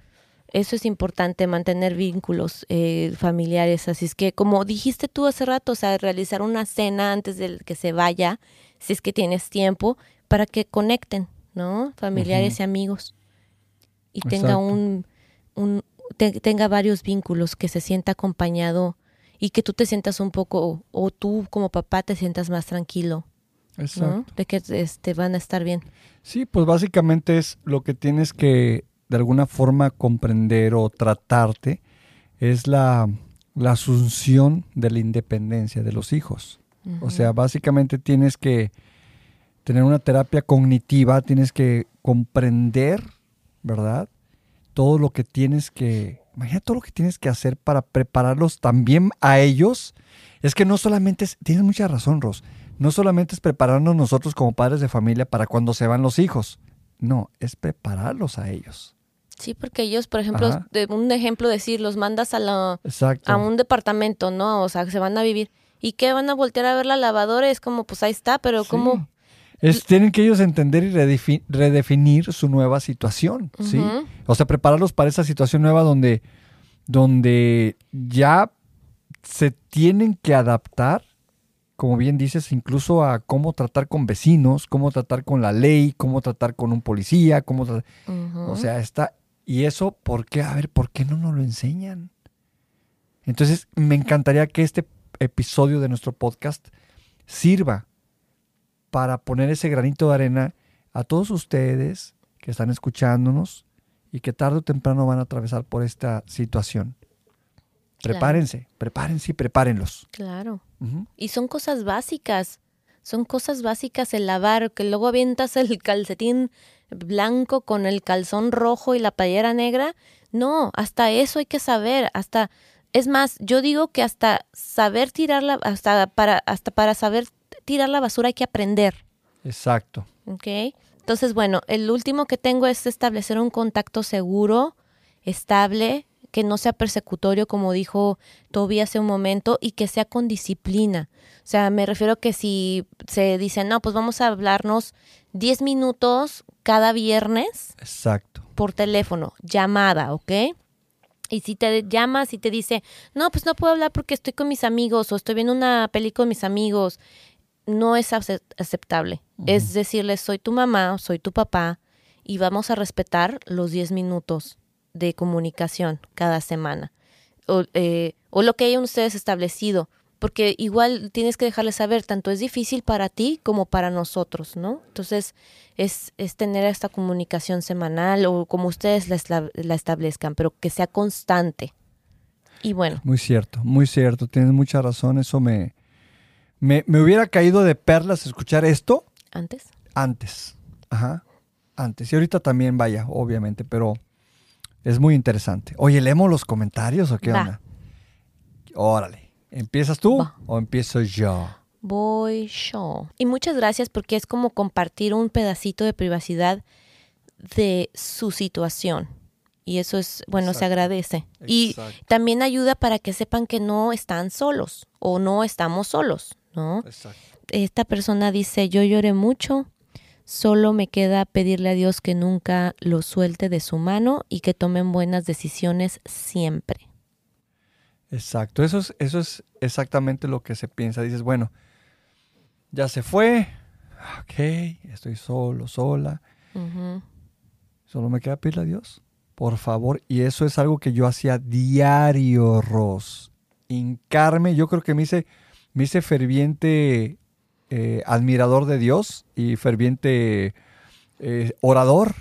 B: Eso es importante, mantener vínculos eh, familiares. Así es que, como dijiste tú hace rato, o sea, realizar una cena antes de que se vaya, si es que tienes tiempo, para que conecten, ¿no? Familiares y amigos. Y tenga un, un tenga varios vínculos, que se sienta acompañado y que tú te sientas un poco, o, tú como papá te sientas más tranquilo. Exacto. De que este, van a estar bien.
A: Sí, pues básicamente es lo que tienes que de alguna forma comprender o tratarte, es la, asunción de la independencia de los hijos. O sea, básicamente tienes que tener una terapia cognitiva, tienes que comprender, ¿verdad? Todo lo que tienes que, imagina todo lo que tienes que hacer para prepararlos también a ellos. Es que no solamente es, tienes mucha razón, Ros, no solamente es prepararnos nosotros como padres de familia para cuando se van los hijos, no, es prepararlos a ellos.
B: Sí, porque ellos, por ejemplo, un ejemplo decir, los mandas a, la, a un departamento, ¿no? O sea, se van a vivir. ¿Y qué van a voltear a ver la lavadora? Es como, pues ahí está, pero ¿cómo?
A: Es, tienen que ellos entender y redefinir su nueva situación, ¿sí? O sea, prepararlos para esa situación nueva donde, donde ya se tienen que adaptar como bien dices, incluso a cómo tratar con vecinos, cómo tratar con la ley, cómo tratar con un policía, cómo O sea, está... ¿Y eso por qué? A ver, ¿por qué no nos lo enseñan? Entonces, me encantaría que este episodio de nuestro podcast sirva para poner ese granito de arena a todos ustedes que están escuchándonos y que tarde o temprano van a atravesar por esta situación. Prepárense, prepárense y prepárenlos.
B: Claro. Y son cosas básicas. Son cosas básicas el lavar, que luego avientas el calcetín blanco con el calzón rojo y la playera negra. No, hasta eso hay que saber, hasta es más, yo digo que hasta saber tirar la hasta para hasta para saber tirar la basura hay que aprender.
A: Exacto.
B: ¿Ok? Entonces, bueno, el último que tengo es establecer un contacto seguro, estable, que no sea persecutorio, como dijo Toby hace un momento, y que sea con disciplina. O sea, me refiero a que si se dice, no, pues vamos a hablarnos 10 minutos cada viernes.
A: Exacto.
B: Por teléfono, llamada, ¿ok? Y si te llamas y te dice, no, pues no puedo hablar porque estoy con mis amigos o estoy viendo una película con mis amigos, no es aceptable. Es decirle, soy tu mamá, soy tu papá y vamos a respetar los 10 minutos de comunicación cada semana. O, eh, o lo que hayan ustedes establecido. Porque igual tienes que dejarles saber, tanto es difícil para ti como para nosotros, ¿no? Entonces, es, es tener esta comunicación semanal o como ustedes la, la establezcan, pero que sea constante. Y bueno.
A: Muy cierto, muy cierto. Tienes mucha razón. Eso me, me, me hubiera caído de perlas escuchar esto.
B: ¿Antes?
A: Antes. Ajá. Antes. Y ahorita también, vaya, obviamente, pero es muy interesante. Oye, ¿leemos los comentarios o qué onda? Órale. ¿Empiezas tú o empiezo yo?
B: Voy yo. Y muchas gracias porque es como compartir un pedacito de privacidad de su situación. Y eso es, bueno, se agradece. Y también ayuda para que sepan que no están solos o no estamos solos, ¿no? Exacto. Esta persona dice, yo lloré mucho, Solo me queda pedirle a Dios que nunca lo suelte de su mano y que tomen buenas decisiones siempre.
A: Exacto, eso es, eso es exactamente lo que se piensa. Dices, bueno, ya se fue, ok, estoy solo, sola. Solo me queda pedirle a Dios, por favor. Y eso es algo que yo hacía diario, Ros. Hincarme, yo creo que me hice, me hice ferviente eh, admirador de Dios y ferviente eh, orador,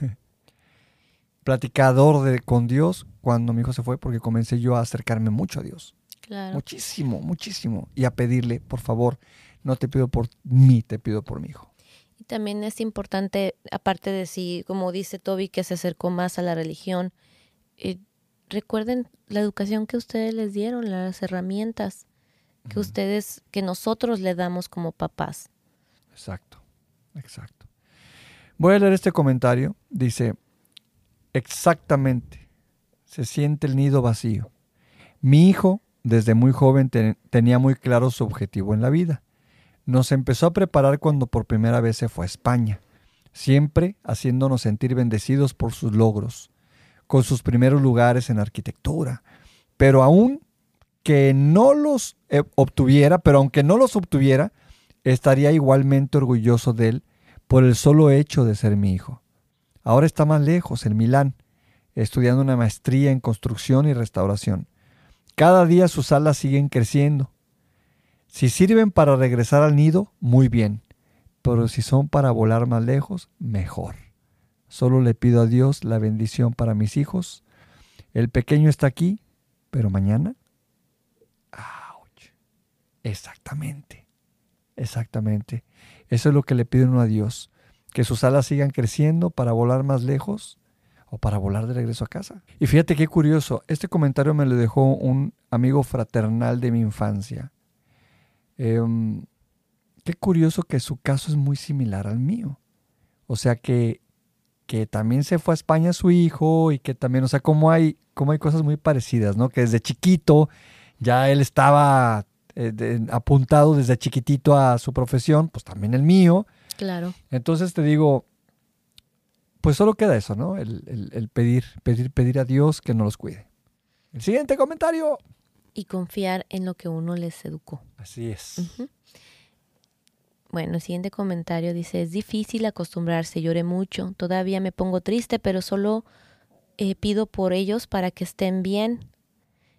A: platicador de, con Dios cuando mi hijo se fue, porque comencé yo a acercarme mucho a Dios. Muchísimo, muchísimo. Y a pedirle, por favor, no te pido por mí, te pido por mi hijo.
B: Y también es importante, aparte de si, como dice Toby, que se acercó más a la religión, eh, recuerden la educación que ustedes les dieron, las herramientas que ustedes, que nosotros le damos como papás.
A: Exacto, exacto. Voy a leer este comentario. Dice, exactamente, se siente el nido vacío. Mi hijo, desde muy joven, tenía muy claro su objetivo en la vida. Nos empezó a preparar cuando por primera vez se fue a España, siempre haciéndonos sentir bendecidos por sus logros. con sus primeros lugares en arquitectura. Pero aún que no los eh, obtuviera, pero aunque no los obtuviera, estaría igualmente orgulloso de él por el solo hecho de ser mi hijo. Ahora está más lejos, en Milán, estudiando una maestría en construcción y restauración. Cada día sus alas siguen creciendo. Si sirven para regresar al nido, muy bien, pero si son para volar más lejos, mejor. Solo le pido a Dios la bendición para mis hijos. El pequeño está aquí, pero mañana. ¡Auch! Exactamente. Exactamente. Eso es lo que le pide a Dios. Que sus alas sigan creciendo para volar más lejos o para volar de regreso a casa. Y fíjate qué curioso, este comentario me lo dejó un amigo fraternal de mi infancia. Em, qué curioso que su caso es muy similar al mío. O sea que, que también se fue a España su hijo y que también, o sea, como hay, como hay cosas muy parecidas, ¿no? Que desde chiquito ya él estaba eh, apuntado desde chiquitito a su profesión, pues también el mío.
B: Claro.
A: Entonces te digo, pues solo queda eso, ¿no? El, pedir, pedir, pedir a Dios que nos los cuide. El siguiente comentario.
B: Y confiar en lo que uno les educó.
A: Así es.
B: Bueno, el siguiente comentario dice, es difícil acostumbrarse, lloré mucho, todavía me pongo triste, pero solo eh, pido por ellos para que estén bien.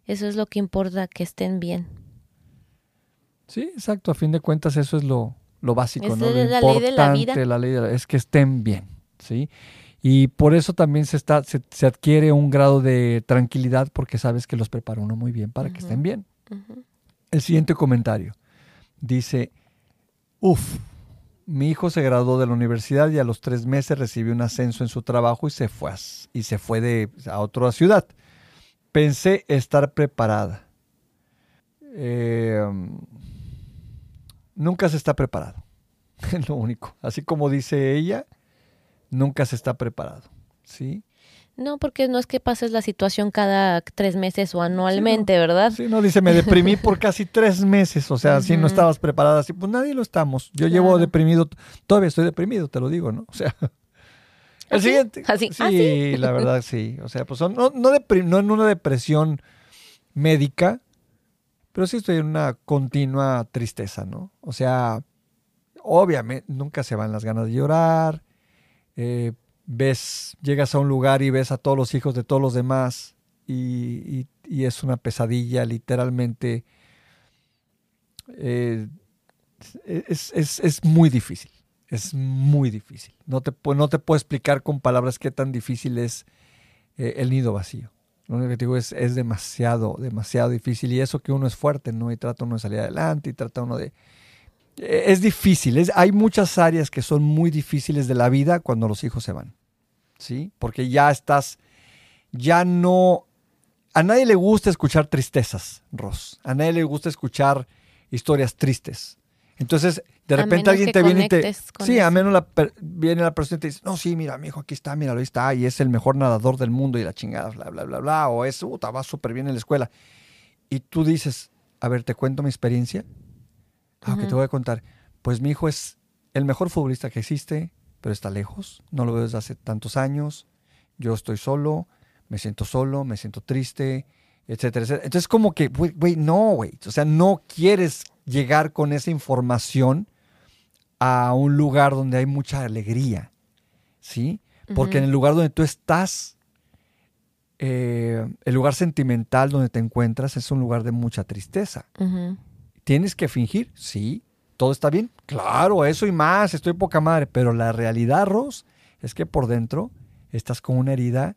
B: Eso es lo que importa, que estén bien.
A: Sí, exacto, a fin de cuentas eso es lo, básico, ¿no? Lo la ley de la vida. La ley es que estén bien. ¿Sí? Y por eso también se, está, se, adquiere un grado de tranquilidad porque sabes que los prepara uno muy bien para que estén bien. El siguiente comentario dice, uff, mi hijo se graduó de la universidad y a los tres meses recibió un ascenso en su trabajo y se fue a, y se fue de, a otra ciudad. Pensé estar preparada. Em, nunca se está preparado. Es lo único. Así como dice ella, nunca se está preparado, ¿sí?
B: No, porque no es que pases la situación cada tres meses o anualmente, ¿verdad?
A: Sí, no, dice, me deprimí por casi tres meses, o sea, si no estabas preparada, así, pues nadie lo estamos. Yo llevo deprimido, todavía estoy deprimido, te lo digo, ¿no? O sea, el ¿Ah, siguiente.
B: ¿Así?
A: ¿Ah, sí, la verdad, sí. O sea, pues no, no, no en una depresión médica, pero sí estoy en una continua tristeza, ¿no? O sea, obviamente nunca se van las ganas de llorar, eh, ves, llegas a un lugar y ves a todos los hijos de todos los demás y, es una pesadilla, literalmente. Eh, es, muy difícil, es muy difícil. No te, no te puedo explicar con palabras qué tan difícil es eh, el nido vacío. Lo único que te digo es, es demasiado, demasiado difícil. Y eso que uno es fuerte, ¿no? Y trata uno de salir adelante y trata uno de, es difícil. Es, hay muchas áreas que son muy difíciles de la vida cuando los hijos se van. ¿Sí? Porque ya estás, ya no... A nadie le gusta escuchar tristezas, Ross. A nadie le gusta escuchar historias tristes. Entonces, de repente alguien te viene y te... Sí, a menos la, viene la persona y te dice, no, sí, mira, mi hijo aquí está, mira, ahí está, y es el mejor nadador del mundo y la chingada, bla, bla, bla, bla, o es, uh, va súper bien en la escuela. Y tú dices, a ver, te cuento mi experiencia Ah, te voy a contar. Pues mi hijo es el mejor futbolista que existe, pero está lejos. No lo veo desde hace tantos años. Yo estoy solo, me siento solo, me siento triste, etcétera, etcétera. Entonces, como que, güey, no, güey. O sea, no quieres llegar con esa información a un lugar donde hay mucha alegría, ¿sí? Porque en el lugar donde tú estás, eh, el lugar sentimental donde te encuentras es un lugar de mucha tristeza. ¿Tienes que fingir? Sí. ¿Todo está bien? Claro, eso y más, estoy poca madre. Pero la realidad, Ross, es que por dentro estás con una herida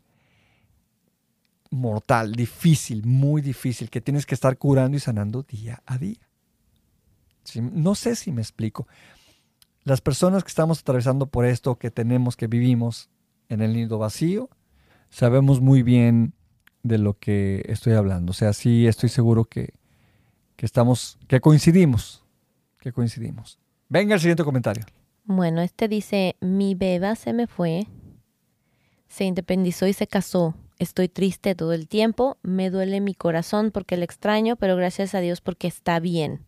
A: mortal, difícil, muy difícil, que tienes que estar curando y sanando día a día. No sé si me explico. Las personas que estamos atravesando por esto, que tenemos, que vivimos en el nido vacío, sabemos muy bien de lo que estoy hablando. O sea, sí estoy seguro que, que estamos, que coincidimos, que coincidimos. Venga el siguiente comentario.
B: Bueno, este dice, mi beba se me fue, se independizó y se casó. Estoy triste todo el tiempo, me duele mi corazón porque le extraño, pero gracias a Dios porque está bien.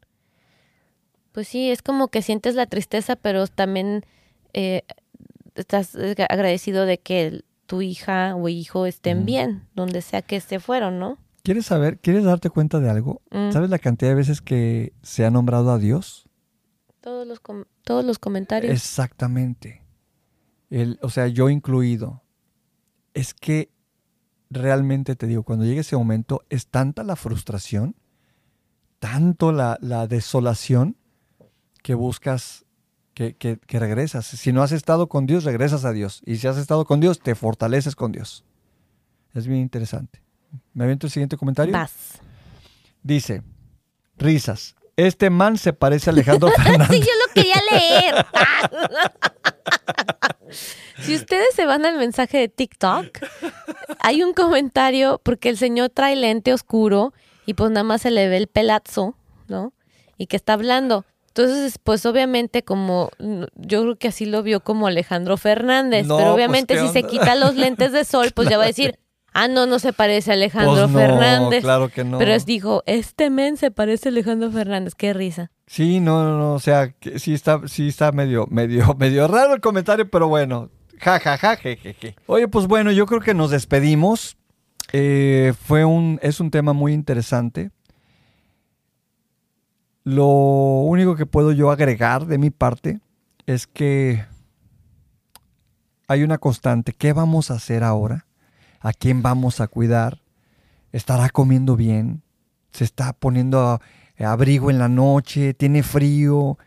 B: Pues sí, es como que sientes la tristeza, pero también eh, estás agradecido de que tu hija o hijo estén bien, donde sea que se fueron, ¿no?
A: ¿Quieres saber, quieres darte cuenta de algo?
B: Mm.
A: ¿Sabes la cantidad de veces que se ha nombrado a Dios?
B: Todos los, com- todos los comentarios.
A: Exactamente. El, o sea, yo incluido. Es que realmente te digo, cuando llegue ese momento, es tanta la frustración, tanto la, la desolación, que buscas que, que- que regresas. Si no has estado con Dios, regresas a Dios. Y si has estado con Dios, te fortaleces con Dios. Es bien interesante. ¿Me aviento el siguiente comentario?
B: Vas.
A: Dice, risas. Este man se parece a Alejandro Fernández.
B: Sí, yo lo quería leer. si ustedes se van al mensaje de TikTok, hay un comentario porque el señor trae lente oscuro y pues nada más se le ve el pelazo, ¿no? Y que está hablando. Entonces, pues obviamente como mm, yo creo que así lo vio como Alejandro Fernández,
A: No,
B: pero
A: pues,
B: obviamente
A: ¿qué
B: si se quita los lentes de sol, pues ya va a decir, ah, no, no se parece a Alejandro
A: Pues no,
B: Fernández.
A: claro que no.
B: Pero es dijo, este men se parece a Alejandro Fernández, qué risa.
A: Sí, no, no, no, o sea, que sí está, sí está medio, medio, medio raro el comentario, pero bueno, ja, ja, ja, je, je, je. Oye, pues bueno, yo creo que nos despedimos. Eh, fue un, es un tema muy interesante. Lo único que puedo yo agregar de mi parte es que hay una constante. ¿Qué vamos a hacer ahora? ¿A quién vamos a cuidar? ¿Estará comiendo bien? ¿Se está poniendo eh, abrigo en la noche? ¿Tiene frío?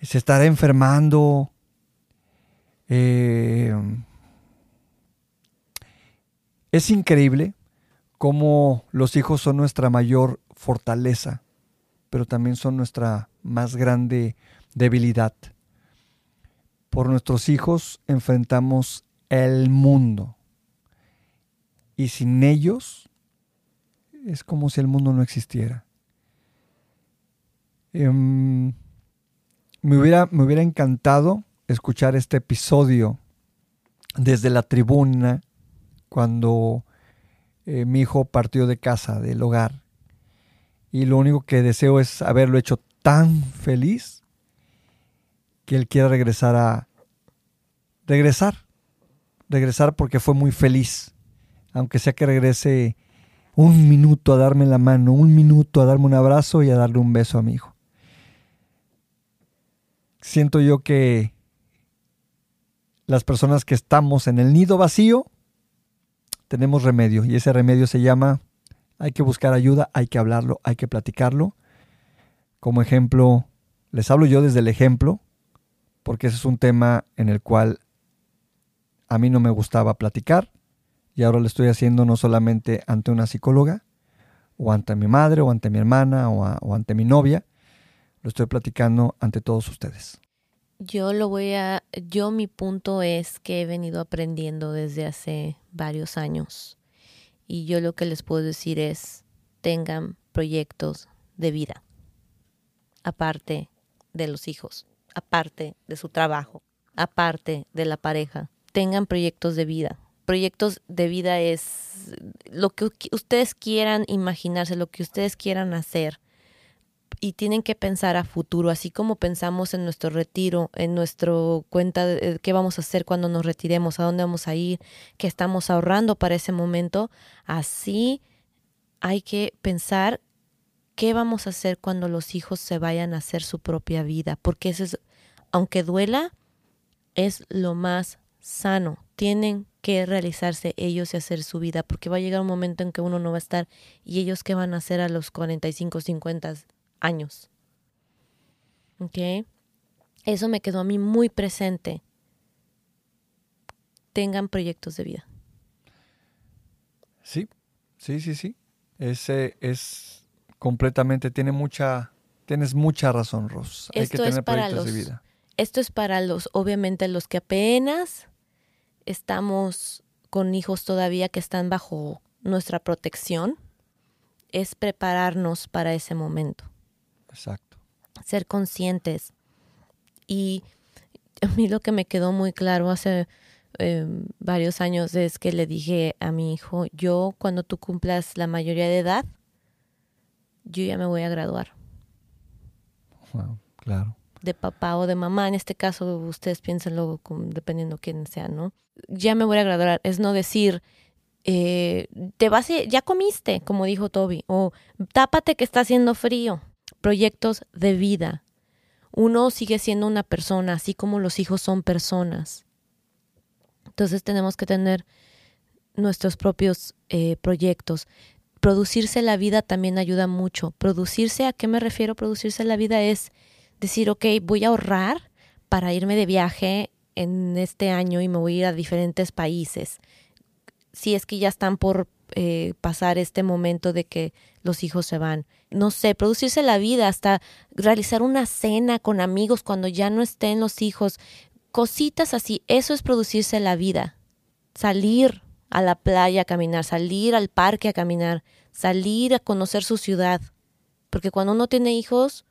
A: ¿Se estará enfermando? Eh, es increíble cómo los hijos son nuestra mayor fortaleza, pero también son nuestra más grande debilidad. Por nuestros hijos enfrentamos el mundo. Y sin ellos es como si el mundo no existiera. Em, me, hubiera, me hubiera encantado escuchar este episodio desde la tribuna cuando eh, mi hijo partió de casa, del hogar. Y lo único que deseo es haberlo hecho tan feliz que él quiera regresar a... Regresar. Regresar porque fue muy feliz. Aunque sea que regrese un minuto a darme la mano, un minuto a darme un abrazo y a darle un beso a mi hijo. Siento yo que las personas que estamos en el nido vacío tenemos remedio y ese remedio se llama hay que buscar ayuda, hay que hablarlo, hay que platicarlo. Como ejemplo, les hablo yo desde el ejemplo, porque ese es un tema en el cual a mí no me gustaba platicar y ahora lo estoy haciendo no solamente ante una psicóloga, o ante mi madre, o ante mi hermana, o, o ante mi novia, lo estoy platicando ante todos ustedes.
B: Yo lo voy a, yo mi punto es que he venido aprendiendo desde hace varios años y yo lo que les puedo decir es tengan proyectos de vida, aparte de los hijos, aparte de su trabajo, aparte de la pareja, tengan proyectos de vida. Proyectos de vida es lo que ustedes quieran imaginarse, lo que ustedes quieran hacer y tienen que pensar a futuro, así como pensamos en nuestro retiro, en nuestro cuenta de eh, qué vamos a hacer cuando nos retiremos, a dónde vamos a ir, qué estamos ahorrando para ese momento, así hay que pensar qué vamos a hacer cuando los hijos se vayan a hacer su propia vida, porque eso es, aunque duela, es lo más sano. Tienen que realizarse ellos y hacer su vida, porque va a llegar un momento en que uno no va a estar y ellos qué van a hacer a los 45, 50 años. ¿Ok? Eso me quedó a mí muy presente. Tengan proyectos de vida.
A: Sí, sí, sí, sí. Ese es completamente, tiene mucha, tienes mucha razón, Ros. Hay que
B: Esto es
A: tener
B: para
A: proyectos de
B: los-
A: vida.
B: Esto es para los, obviamente, los que apenas estamos con hijos todavía que están bajo nuestra protección. Es prepararnos para ese momento.
A: Exacto.
B: ser conscientes. Y a mí lo que me quedó muy claro hace eh, varios años es que le dije a mi hijo, yo cuando tú cumplas la mayoría de edad, yo ya me voy a graduar.
A: Wow, claro.
B: De papá o de mamá, en este caso ustedes piénsenlo con- dependiendo quién sea, ¿no? Ya me voy a graduar, es no decir, eh, te vas, a- ya comiste, como dijo Toby, o tápate que está haciendo frío. Proyectos de vida. Uno sigue siendo una persona, así como los hijos son personas. Entonces tenemos que tener nuestros propios eh, proyectos. Producirse la vida también ayuda mucho. Producirse, ¿a qué me refiero? Producirse la vida es decir, ok, voy a ahorrar para irme de viaje en este año y me voy a ir a diferentes países. Si es que ya están por eh, pasar este momento de que los hijos se van. No sé, producirse la vida, hasta realizar una cena con amigos cuando ya no estén los hijos. Cositas así, eso es producirse la vida. Salir a la playa a caminar, salir al parque a caminar, salir a conocer su ciudad. Porque cuando uno tiene hijos,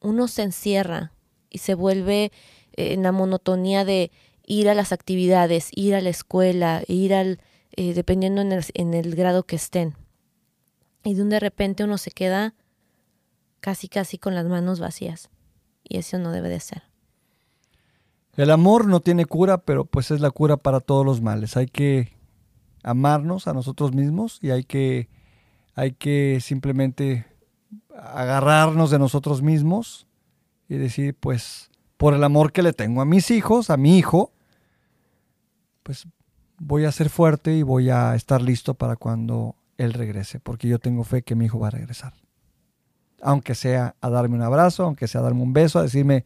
B: uno se encierra y se vuelve eh, en la monotonía de ir a las actividades, ir a la escuela, ir al, eh, dependiendo en el, en el grado que estén. Y de un de repente uno se queda casi casi con las manos vacías. Y eso no debe de ser.
A: El amor no tiene cura, pero pues es la cura para todos los males. Hay que amarnos a nosotros mismos y hay que, hay que simplemente agarrarnos de nosotros mismos y decir, pues, por el amor que le tengo a mis hijos, a mi hijo, pues voy a ser fuerte y voy a estar listo para cuando él regrese, porque yo tengo fe que mi hijo va a regresar. Aunque sea a darme un abrazo, aunque sea a darme un beso, a decirme,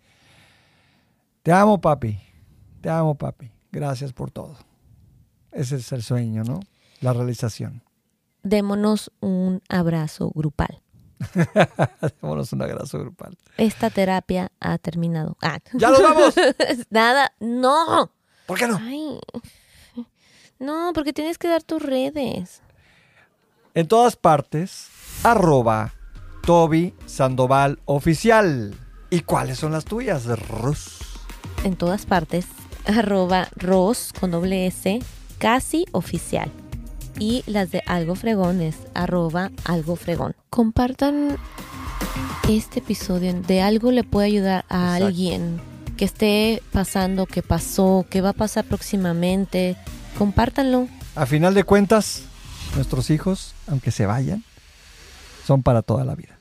A: te amo papi, te amo papi, gracias por todo. Ese es el sueño, ¿no? La realización.
B: Démonos un abrazo grupal.
A: Démonos un abrazo grupal.
B: Esta terapia ha terminado. Ah.
A: ¡Ya nos vamos!
B: Nada, no.
A: ¿Por qué no?
B: Ay. No, porque tienes que dar tus redes.
A: En todas partes, arroba Toby Sandoval Oficial. ¿Y cuáles son las tuyas, Rus?
B: En todas partes, arroba Ros con doble S, casi oficial. Y las de Algo Fregón es arroba Algo Fregón. Compartan este episodio. De algo le puede ayudar a
A: Exacto.
B: alguien que esté pasando, que pasó, que va a pasar próximamente. Compártanlo.
A: A final de cuentas, nuestros hijos, aunque se vayan, son para toda la vida.